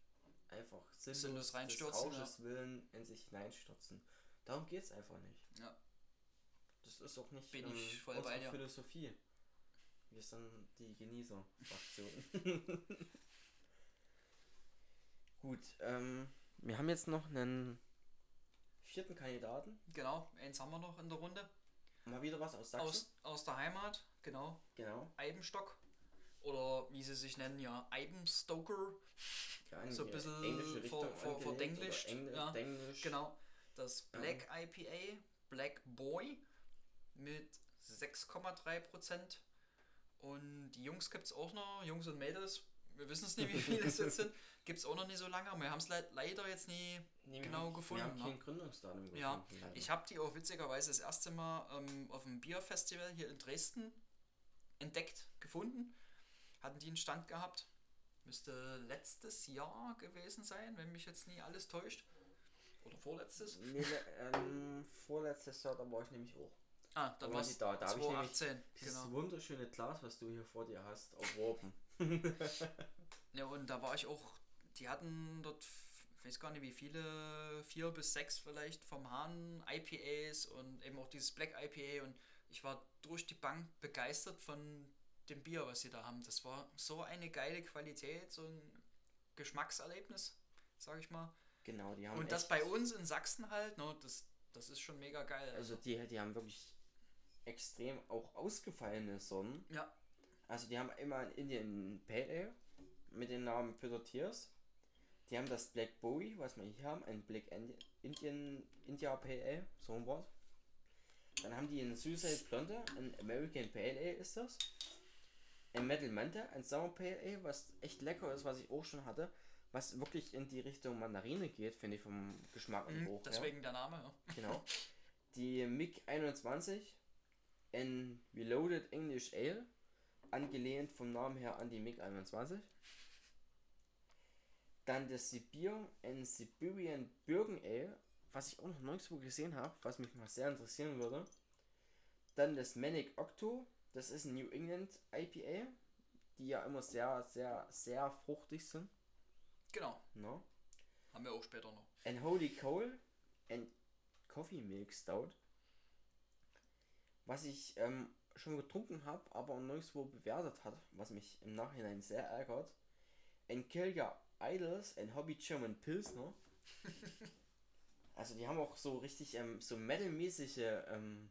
einfach sinnlos, Sinnlos des reinstürzen, Rausches willen in sich hineinstürzen. Darum geht es einfach nicht. Ja. Das ist auch nicht Bin ähm, ich voll unsere bei dir. Philosophie. Wir sind die Genießer-Fraktion. <laughs> Gut, ähm, wir haben jetzt noch einen vierten Kandidaten. Genau, eins haben wir noch in der Runde. Mal wieder was aus Sachsen. Aus, aus der Heimat, genau. genau. Eibenstock. Oder wie sie sich nennen, ja, Eibenstoker. Ja, So ein bisschen englische Richtung ver- ver- angelehnt verdenglischt, oder Engl ja, Denglisch. Genau. Das Ja. Black IPA, Black Boy mit 6,3%. Und die Jungs gibt es auch noch, Jungs und Mädels. Wir wissen es nicht, wie viele es jetzt sind. Gibt es auch noch nicht so lange. Wir haben es le leider jetzt nie. Nee, genau haben, gefunden, Wir haben ne? kein Gründungsdatum gefunden. Ja, leider. Ich habe die auch witzigerweise das erste Mal ähm, auf dem Bierfestival hier in Dresden entdeckt, gefunden. Hatten die einen Stand gehabt. Müsste letztes Jahr gewesen sein, wenn mich jetzt nie alles täuscht. Oder vorletztes? Nee, ne, ähm, vorletztes Jahr, da war ich nämlich auch. Ah, dann Da war ich da, da habe ich nämlich 2018. dieses Genau. wunderschöne Glas, was du hier vor dir hast, erworben. Ja, und da war ich auch, die hatten dort, ich weiß gar nicht wie viele, vier bis sechs vielleicht vom Hahn IPAs und eben auch dieses Black IPA und ich war durch die Bank begeistert von dem Bier, was sie da haben. Das war so eine geile Qualität, so ein Geschmackserlebnis, sag ich mal. Genau, die haben Und das bei uns in Sachsen halt, ne, das, das ist schon mega geil. Also die, die haben wirklich extrem auch ausgefallene Sorten. ja, Also die haben immer ein Indian Pale Ale mit dem Namen Peter Tears. Die haben das Black Bowie, was wir hier haben, ein Black Indi- Indian India Pale Ale, so ein Wort. Dann haben die ein Suicide Blonde, ein American Pale Ale ist das. Ein Metal Manta, ein Summer Pale Ale, was echt lecker ist, was ich auch schon hatte. Was wirklich in die Richtung Mandarine geht, finde ich vom Geschmack und mhm, Geruch. her. deswegen der Name. Ja. Genau. Die MiG 21, ein Reloaded English Ale, angelehnt vom Namen her an die MiG 21. Dann das Sibir, ein Siberian Birken Ale, was ich auch noch nirgendwo gesehen habe, was mich mal sehr interessieren würde. Dann das Manic Octo, das ist ein New England IPA, die ja immer sehr, sehr, sehr fruchtig sind. Genau, Ne? haben wir auch später noch. Ein Holy Coal, ein Coffee Milk Stout, was ich ähm, schon getrunken habe, aber nirgendwo bewertet hat, was mich im Nachhinein sehr ärgert. Ein Kilga Idols, ein Hobby German Pilsner. <laughs> also die haben auch so richtig ähm, so metalmäßige, ähm,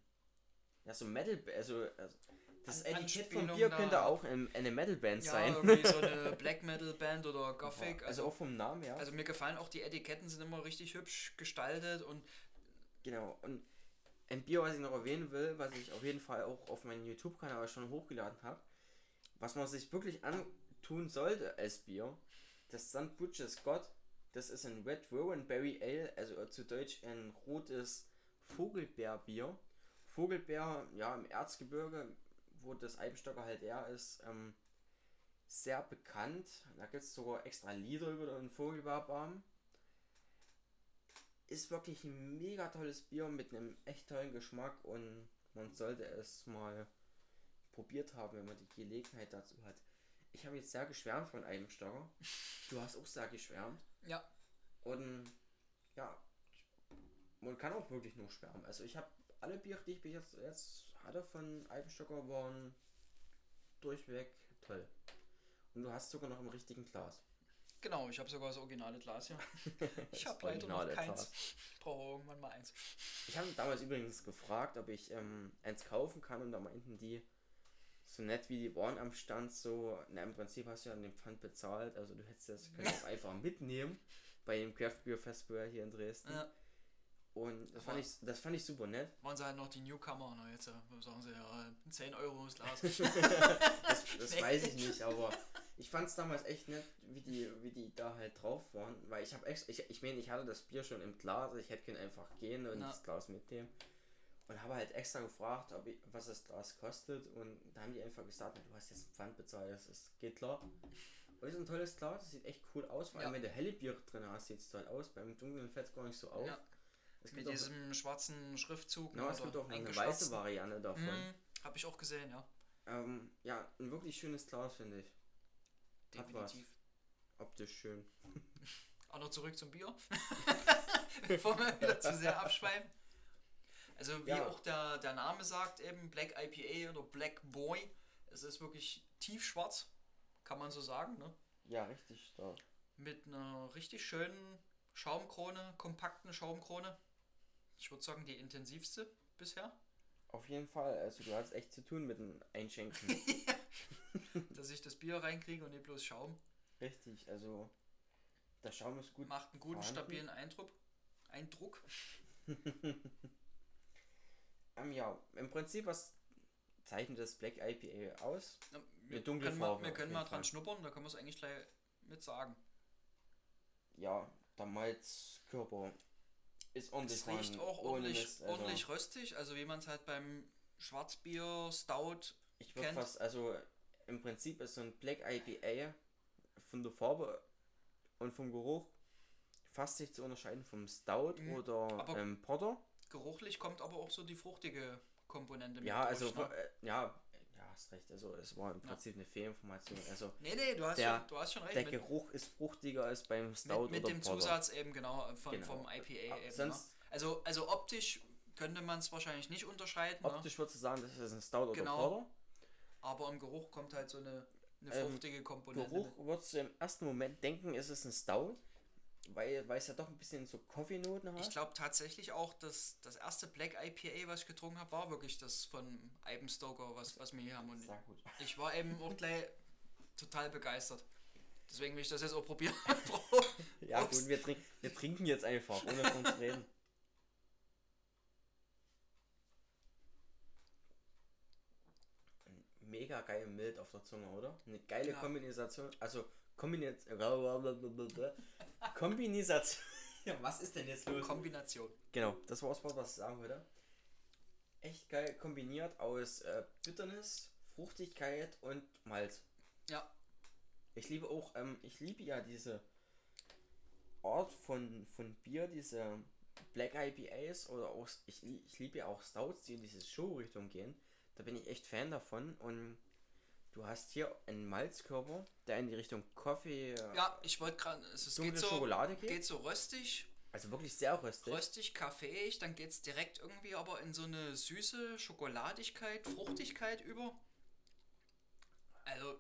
ja so Metal, also, also das An- Etikett Anspielung Bier da- könnte auch ähm, eine Metal Band Ja, sein. irgendwie so eine <laughs> Black Metal Band oder Gothic. also auch vom Namen, ja. Also mir gefallen auch die Etiketten, sind immer richtig hübsch gestaltet und Genau, und ein Bier, was ich noch erwähnen will, was ich auf jeden Fall auch auf meinen YouTube-Kanal schon hochgeladen habe, was man sich wirklich antun sollte als Bier, das St. Butcher Scott, das ist ein Red Rowan Berry Ale, also zu Deutsch ein rotes Vogelbeerbier. Vogelbeer, ja, im Erzgebirge, wo das Eibenstocker halt er ist, ähm, sehr bekannt. Da gibt es sogar extra Lieder über den Vogelbeerbaum ist wirklich ein mega tolles Bier mit einem echt tollen Geschmack und man sollte es mal probiert haben, wenn man die Gelegenheit dazu hat. Ich habe jetzt sehr geschwärmt von einem Stocker. Du hast auch sehr geschwärmt. ja, Und ja, man kann auch wirklich nur schwärmen. Also ich habe alle Biere, die ich bis jetzt, jetzt hatte von Eibenstocker, waren durchweg toll. Und du hast sogar noch im richtigen Glas. Genau, ich habe sogar das originale Glas hier. <laughs> Ich habe leider noch keins. Glas. Ich brauche irgendwann mal eins. Ich habe damals übrigens gefragt, ob ich ähm, eins kaufen kann und da meinten die, so nett wie die waren am Stand, so, na im Prinzip hast du ja an den Pfand bezahlt, also du hättest das <laughs> auch einfach mitnehmen bei dem Craft Beer Festival hier in Dresden. Ja, Und das fand, ich, das fand ich super nett. waren sie halt noch die Newcomer, ne? Jetzt äh, sagen sie ja 10 Euro das <laughs> Glas. Das, das weiß ich nicht, aber ich fand es damals echt nett, wie die, wie die da halt drauf waren. Weil ich habe extra, ich, ich meine, ich hatte das Bier schon im Glas, ich hätte können einfach gehen und Ja. das Glas mitnehmen. Und habe halt extra gefragt, ob ich, was das Glas kostet. Und da haben die einfach gesagt, na, du hast jetzt ein Pfand bezahlt, das ist, geht klar. Und ist ein tolles Glas, das sieht echt cool aus. Vor allem, Ja. wenn du helle Biere drin hast, sieht es toll aus. Beim dunklen fällt gar nicht so auf. Ja. Es Mit gibt auch, diesem schwarzen Schriftzug. genau, es oder gibt auch eine weiße. Variante davon. Hm, habe ich auch gesehen, ja. Ähm, ja, ein wirklich schönes Glas, finde ich. Definitiv. Optisch schön. Auch noch zurück zum Bier. <laughs> Bevor wir wieder zu sehr abschweifen. Also wie Ja. auch der, der Name sagt, eben Black IPA oder Black Boy. Es ist wirklich tiefschwarz, kann man so sagen, ne? Ja, richtig stark. Mit einer richtig schönen Schaumkrone, kompakten Schaumkrone. Ich würde sagen, die intensivste bisher. Auf jeden Fall, also du hast echt zu tun mit dem Einschenken. <laughs> Dass ich das Bier reinkriege und nicht bloß Schaum. richtig, also der Schaum ist gut. Macht einen guten, vorhanden. stabilen Eindruck. Eindruck. <laughs> Ähm, ja, im Prinzip, was zeichnet das Black IPA aus? Na, Wir dunkle können, mal, Farbe wir auf können mal dran schnuppern, da können wir es eigentlich gleich mit sagen. Ja, der Malzkörper ist ordentlich Es riecht auch ordentlich, Mist, also ordentlich röstig, also wie man es halt beim Schwarzbier, Stout, Ich kennt. fast, also im Prinzip ist so ein Black IPA von der Farbe und vom Geruch fast nicht zu unterscheiden vom Stout Mhm, oder ähm, Porter. Geruchlich kommt aber auch so die fruchtige Komponente mit Ja, also ne? äh, ja, hast recht. Also es war im Ja. Prinzip eine Fehlinformation. Also Nee, nee, du hast, der- schon, du hast schon recht. der mit, Geruch ist fruchtiger als beim Stout mit, mit oder dem Porter. Zusatz eben genau von, Genau. vom IPA eben. sonst- ne? also, also optisch könnte man es wahrscheinlich nicht unterscheiden, ne? Optisch würdest du sagen, das ist ein Stout Genau. oder Porter. aber im Geruch kommt halt so eine, eine Ähm, fruchtige Komponente. Geruch mit. würdest du im ersten Moment denken, es ist ein Stout, weil, weil es ja doch ein bisschen so Coffee-Noten Ich hat. glaube tatsächlich auch, dass das erste Black IPA, was ich getrunken habe, war wirklich das von Ivan Stoker, was, was wir hier haben. Und <laughs> ich war eben auch <laughs> gleich total begeistert. Deswegen will ich das jetzt auch probieren. <laughs> Ja gut, wir, trink, wir trinken jetzt einfach, ohne von zu reden. Mega geil mild auf der Zunge, oder? Eine geile Ja. Kombination. Also Kombination. Kombination. <laughs> Ja, was ist denn jetzt los? Kombination. Genau, das war das Wort, was ich sagen wollte. Echt geil kombiniert aus äh, Bitternis, Fruchtigkeit und Malz. Ja, Ich liebe auch, ähm, ich liebe ja diese Art von, von Bier, diese Black IPAs oder auch, ich, ich liebe ja auch Stouts, die in diese Show-Richtung gehen. Da bin ich echt Fan davon und du hast hier einen Malzkörper, der in die Richtung Kaffee, äh, ja, ich wollte gerade, es es geht so, Schokolade geht. geht so röstig, Also wirklich sehr röstig. röstig, kaffeeig, dann geht es direkt irgendwie aber in so eine süße Schokoladigkeit, Fruchtigkeit über. Also,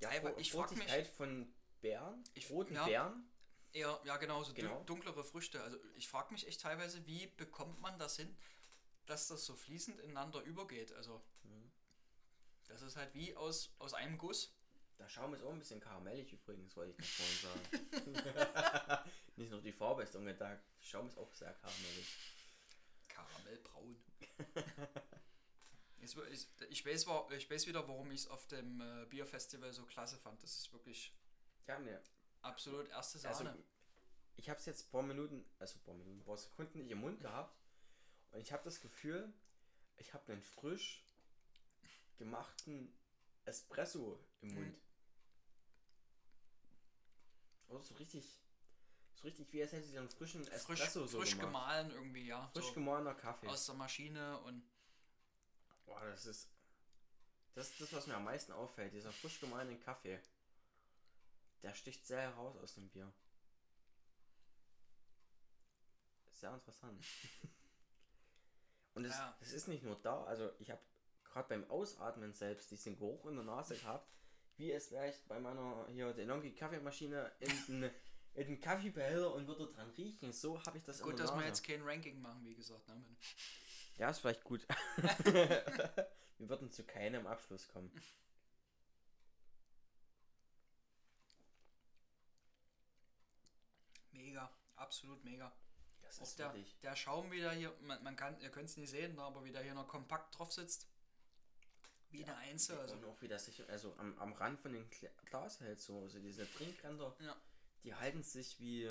ja, teilweise- Fru- ich frag mich- Fruchtigkeit von Beeren, Ich- roten ja. Beeren. eher, ja genau, so Genau. dunklere Früchte. Also ich frage mich echt teilweise, wie bekommt man das hin, dass das so fließend ineinander übergeht. Also Mhm. Das ist halt wie aus, aus einem Guss. Der Schaum ist auch ein bisschen karamellig übrigens, wollte ich noch vorhin sagen. <laughs> Nicht nur die Farbe ist ungetagt, der Schaum ist auch sehr karamellig. Karamellbraun. <laughs> Jetzt, ich, ich, weiß, ich weiß wieder, warum ich es auf dem äh, Bierfestival so klasse fand. Das ist wirklich Ja, ne. absolut erste Also, Sahne. ich habe es jetzt ein paar Minuten, also ein paar Minuten, ein paar Sekunden nicht im Mund gehabt und ich habe das Gefühl, ich habe einen frisch gemachten Espresso im Mhm. Mund. Oder so richtig, so richtig wie als hätte sie einen frischen frisch Espresso so frisch gemacht. gemahlen irgendwie, ja. Frisch so gemahlener Kaffee. aus der Maschine und Boah, das ist. Das ist das, was mir am meisten auffällt. Dieser frisch gemahlene Kaffee. Der sticht sehr heraus aus dem Bier. Sehr interessant. <laughs> Und es, Ja. es ist nicht nur da, also ich habe gerade beim Ausatmen selbst diesen Geruch in der Nase gehabt, wie es ich bei meiner hier DeLonghi Kaffeemaschine in den, in den Kaffeebehälter und würde dran riechen. So habe ich das gut, dass Nase. wir jetzt kein Ranking machen, wie gesagt. Ne? Ja, ist vielleicht gut. <laughs> Wir würden zu keinem Abschluss kommen. Mega, absolut mega. Das Auch der, der Schaum wieder hier, man, man kann, ihr könnt es nicht sehen, ne, aber wie der hier noch kompakt drauf sitzt. Wie eine Einzel, also und auch wieder sicher, also am, am Rand von den Gla- Glas hält so, also diese Trinkränder, Ja. die halten sich wie.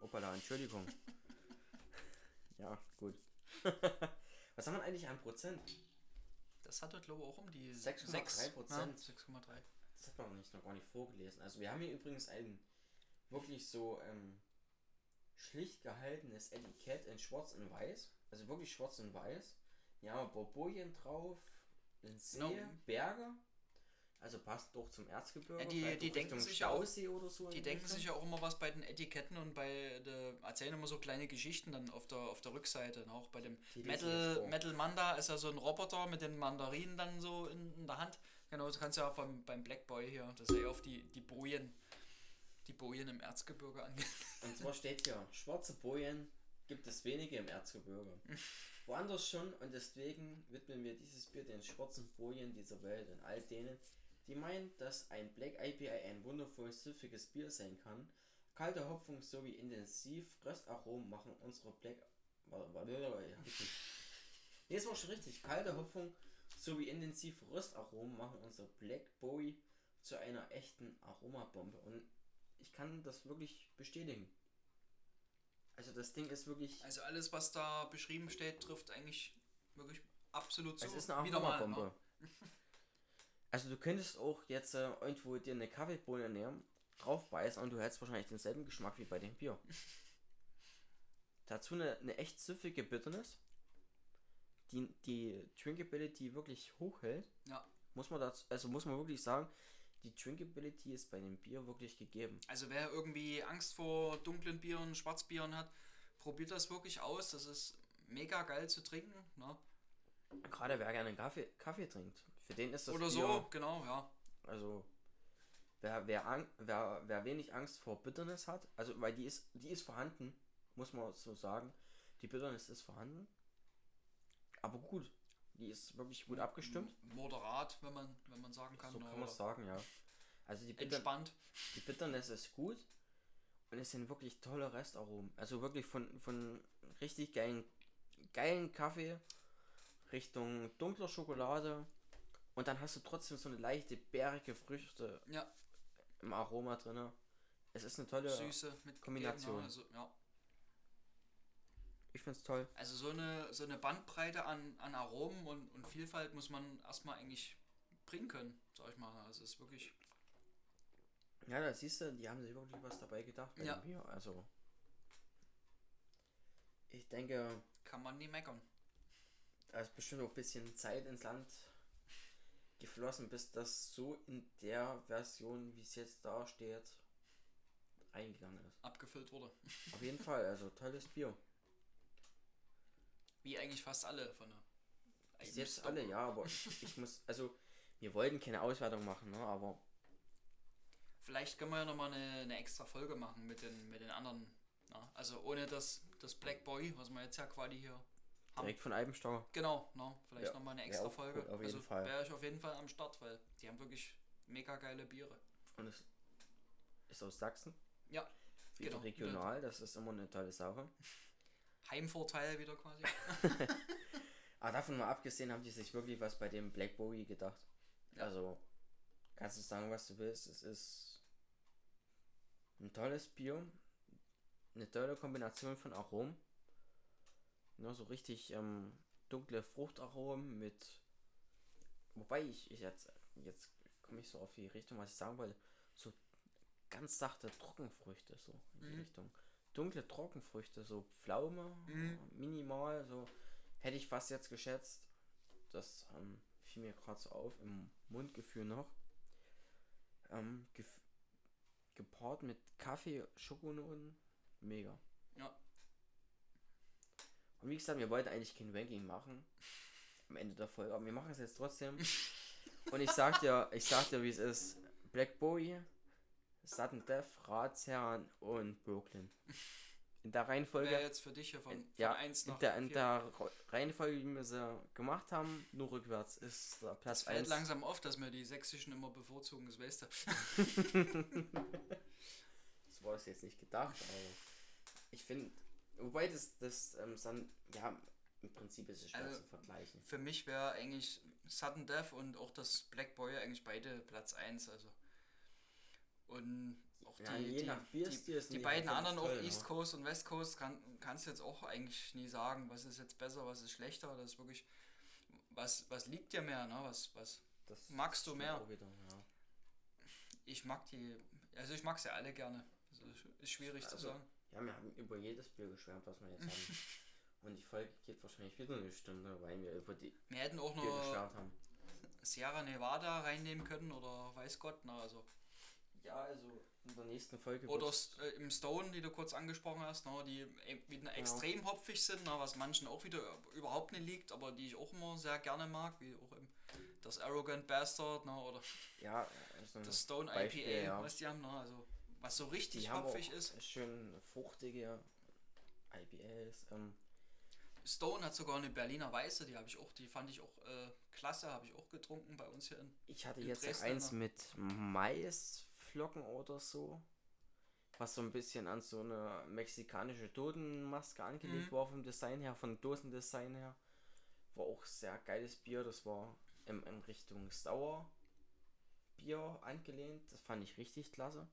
Opala, Entschuldigung. <laughs> ja, gut. <laughs> Was haben wir eigentlich an Prozent? Das hat er glaube ich auch um die 6,3 6, Prozent. Ja, 6,3. Das hat man noch nicht noch gar nicht vorgelesen. Also wir haben hier übrigens ein wirklich so ähm, schlicht gehaltenes Etikett in Schwarz und Weiß. Also wirklich Schwarz und Weiß. Hier haben wir drauf, ein See, Genau. Berge. Also passt doch zum Erzgebirge. Ja, die- die auch denken sich ja auch- Stausee oder so. Die denken Richtung. sich ja auch immer was bei den Etiketten und bei der erzählen immer so kleine Geschichten dann auf der auf der Rückseite. Und auch bei dem Die Metal. Metal Manda ist ja so ein Roboter mit den Mandarinen dann so in, in der Hand. Genau, das kannst du ja beim, beim Black Boy hier, das ist ja auf die, die Bojen, die Bojen im Erzgebirge ange. Und zwar steht hier, schwarze Bojen gibt es wenige im Erzgebirge. Woanders schon und deswegen widmen wir dieses Bier den schwarzen Bojen dieser Welt und all denen, die meinen, dass ein Black IPA ein wundervolles, süffiges Bier sein kann. Kalte Hopfung sowie intensiv Röstaromen machen unsere Black... Nee, es war schon richtig. Kalte Hopfung sowie intensiv Röstaromen machen unser Black Bowie zu einer echten Aromabombe. Und ich kann das wirklich bestätigen. Also das Ding ist wirklich. Also alles, was da beschrieben steht, trifft eigentlich wirklich absolut zu. Es ist eine Aromabombe. <laughs> Also du könntest auch jetzt äh, irgendwo dir eine Kaffeebohne nehmen drauf beißen und du hättest wahrscheinlich denselben Geschmack wie bei dem Bier. Dazu eine, eine echt süffige Bitterness, die die Drinkability wirklich hochhält. Ja. Muss man dazu, also muss man wirklich sagen, die Drinkability ist bei dem Bier wirklich gegeben. Also wer irgendwie Angst vor dunklen Bieren, Schwarzbieren hat, probiert das wirklich aus. Das ist mega geil zu trinken. Ne? Gerade wer gerne Kaffee, Kaffee trinkt, für den ist das Oder Bier, so, genau, ja. Also wer, wer, wer, wer wenig Angst vor Bitterness hat, also weil die ist, die ist vorhanden, muss man so sagen. Die Bitterness ist vorhanden. Aber gut. Die ist wirklich gut abgestimmt. Moderat, wenn man, wenn man sagen kann. So kann man oder es sagen, ja. Also die, Bitter, Entspannt. die Bitterness ist gut. Und es sind wirklich tolle Restaromen. Also wirklich von, von richtig geilen, geilen Kaffee Richtung dunkler Schokolade. Und dann hast du trotzdem so eine leichte, bärige Früchte Ja, im Aroma drin. Es ist eine tolle. Süße mit Kombination. Ne? Also, ja. Ich find's toll. also so eine, so eine Bandbreite an, an Aromen und, und Vielfalt muss man erstmal eigentlich bringen können, sag ich mal. Also es ist wirklich. Ja, da siehst du, die haben sich wirklich was dabei gedacht bei Ja. dem Bier. Also. Ich denke, Kann man nie meckern. da ist bestimmt auch ein bisschen Zeit ins Land geflossen, bis das so in der Version, wie es jetzt da steht, eingegangen ist. Abgefüllt wurde. Auf jeden Fall, also tolles Bier. Wie eigentlich fast alle von der. Bis jetzt alle, ja, aber <laughs> ich, muss, also wir wollten keine Auswertung machen, ne, aber Vielleicht können wir ja nochmal eine, eine extra Folge machen mit den, mit den anderen. Na, also ohne das, das Black Boy, was wir jetzt ja quasi hier haben. direkt von Albenstauer. Genau, no, vielleicht Ja, nochmal eine extra auch Folge. cool, auf jeden also Fall. wäre ich auf jeden Fall am Start, weil die haben wirklich mega geile Biere. Und es ist aus Sachsen. Ja, Wieder genau. regional, das ist immer eine tolle Sache. <laughs> Heimvorteil wieder quasi. <laughs> Aber davon mal abgesehen, haben die sich wirklich was bei dem Black Bowie gedacht. Ja. Also, kannst du sagen, was du willst. Es ist ein tolles Bier. Eine tolle Kombination von Aromen. Nur so richtig ähm, dunkle Fruchtaromen mit. Wobei ich, ich jetzt, jetzt komme ich so auf die Richtung, was ich sagen wollte. So ganz sachte Trockenfrüchte, so in die Mhm. Richtung. Dunkle Trockenfrüchte, so Pflaume, Mhm. minimal, so hätte ich fast jetzt geschätzt. Das ähm, fiel mir gerade so auf im Mundgefühl noch. Ähm, gef- gepaart mit Kaffee, Schokonoten, mega. Ja. Und wie gesagt, wir wollten eigentlich kein Ranking machen am Ende der Folge, aber wir machen es jetzt trotzdem. <laughs> Und ich sag dir, ich sag dir, wie es ist. Black Bowie, Sudden Death, Ratsherren und Brooklyn. In der Reihenfolge. Wäre jetzt für dich hier von, von ja, 1 nach in der, in 4. der Reihenfolge, wie wir sie gemacht haben, nur rückwärts ist der Platz Es fällt 1. langsam auf, dass wir die sächsischen immer bevorzugen, das weißt du. <laughs> <laughs> Das war es jetzt nicht gedacht, aber ich finde, wobei das, das ähm, dann, ja, im Prinzip ist es schwer Also, zu vergleichen. Für mich wäre eigentlich Sudden Death und auch das Black Boy eigentlich beide Platz 1. Also. Und auch Ja, die, die, die, die beiden halt anderen, auch ne? East Coast und West Coast, kann, kannst du jetzt auch eigentlich nie sagen, was ist jetzt besser, was ist schlechter. Das ist wirklich, was, was liegt dir mehr, ne? Was, was, Das Magst du mehr? Wieder, ja. ich mag die, also ich mag sie alle gerne. Das ist, schwierig zu Also, sagen. ja, wir haben über jedes Bier geschwärmt, was wir jetzt haben. <laughs> Und die Folge geht wahrscheinlich wieder eine Stunde, weil wir über die Wir hätten auch noch. Sierra Nevada reinnehmen können oder weiß Gott, na also. Ja, also in der nächsten Folge Oder äh, im Stone, die du kurz angesprochen hast, ne, die e- wieder Genau. extrem hopfig sind, ne, was manchen auch wieder überhaupt nicht liegt, aber die ich auch immer sehr gerne mag, wie auch im, das Arrogant Bastard ne, oder ja, also das Stone Beispiel, IPA, ja. was die haben, ne, also was so richtig die haben hopfig auch ist. schön fruchtige IPAs. Ähm, Stone hat sogar eine Berliner Weiße, die habe ich auch, die fand ich auch äh, klasse, habe ich auch getrunken bei uns hier in. ich hatte In jetzt Dresden eins noch. mit Maisflocken oder so. Was so ein bisschen an so eine mexikanische Dodenmaske angelegt Mhm. war vom Design her, von Dosendesign her. War auch sehr geiles Bier. Das war in, in Richtung Sauer Bier angelehnt. Das fand ich richtig klasse.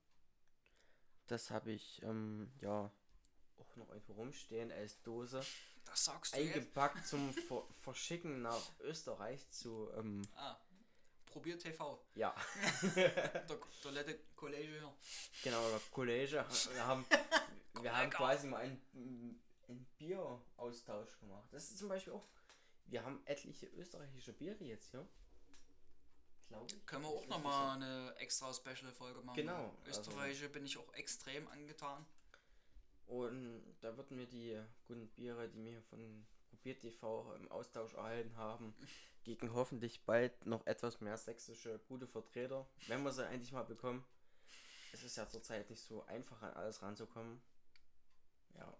Das habe ich ähm, ja auch noch irgendwo rumstehen als Dose. Das sagst du jetzt? Eingepackt zum Ver Verschicken nach Österreich zu ähm, Ah, Probier TV. Ja, <laughs> Der Toilette College hier. genau, der Kollege. Wir haben, <laughs> wir haben Kollege. quasi mal einen, einen Bieraustausch gemacht. Das ist zum Beispiel auch. Wir haben etliche österreichische Biere jetzt hier. Glaube ich. Können wir auch nochmal eine extra Special-Folge machen. Genau, also- Österreichische bin ich auch extrem angetan. Und da würden wir die guten Biere, die wir von Probiert TV im Austausch erhalten haben, gegen hoffentlich bald noch etwas mehr sächsische gute Vertreter, wenn wir sie endlich mal bekommen. Es ist ja zurzeit nicht so einfach an alles ranzukommen. Ja,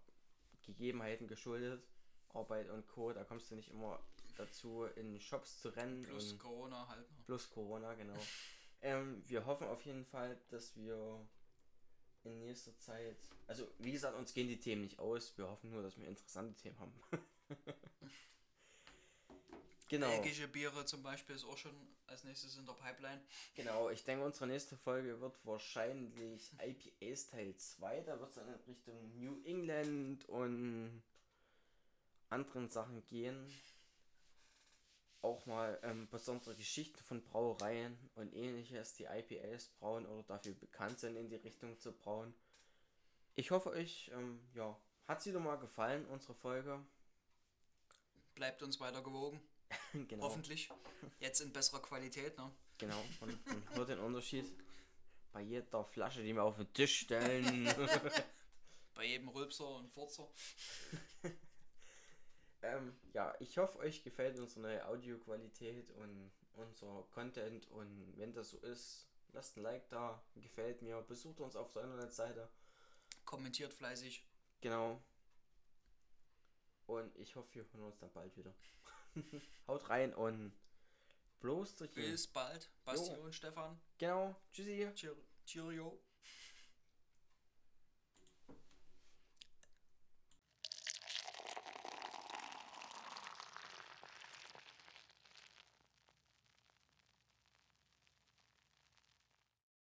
Gegebenheiten geschuldet, Arbeit und Co. Da kommst du nicht immer dazu, in Shops zu rennen. Plus Corona halt noch. Plus Corona, genau. ähm, wir hoffen auf jeden Fall, dass wir in nächster Zeit, also wie gesagt, uns gehen die Themen nicht aus. Wir hoffen nur, dass wir interessante Themen haben. <laughs> <laughs> genau, Belgische Biere zum Beispiel ist auch schon als nächstes in der Pipeline. genau. Ich denke, unsere nächste Folge wird wahrscheinlich IPAs Teil 2. Da wird es dann in Richtung New England und anderen Sachen gehen. Auch mal ähm, besondere Geschichten von Brauereien und ähnliches, die IPAs brauen oder dafür bekannt sind, in die Richtung zu brauen. Ich hoffe, euch ähm, ja, hat sie doch mal gefallen, unsere Folge. Bleibt uns weiter gewogen. <laughs> genau, Hoffentlich. Jetzt in besserer Qualität, ne? genau. Und, und hört den Unterschied bei jeder Flasche, die wir auf den Tisch stellen. <laughs> Bei jedem Rülpser und Furzer. <laughs> ähm, ja, ich hoffe, euch gefällt unsere neue Audioqualität und unser Content. Und wenn das so ist, lasst ein Like da, gefällt mir, besucht uns auf der Internetseite. Kommentiert fleißig. Genau. Und ich hoffe, wir hören uns dann bald wieder. <laughs> Haut rein und bloß durch Bis bald. Basti und Stefan. Genau. Tschüssi. Cheer- Cheerio.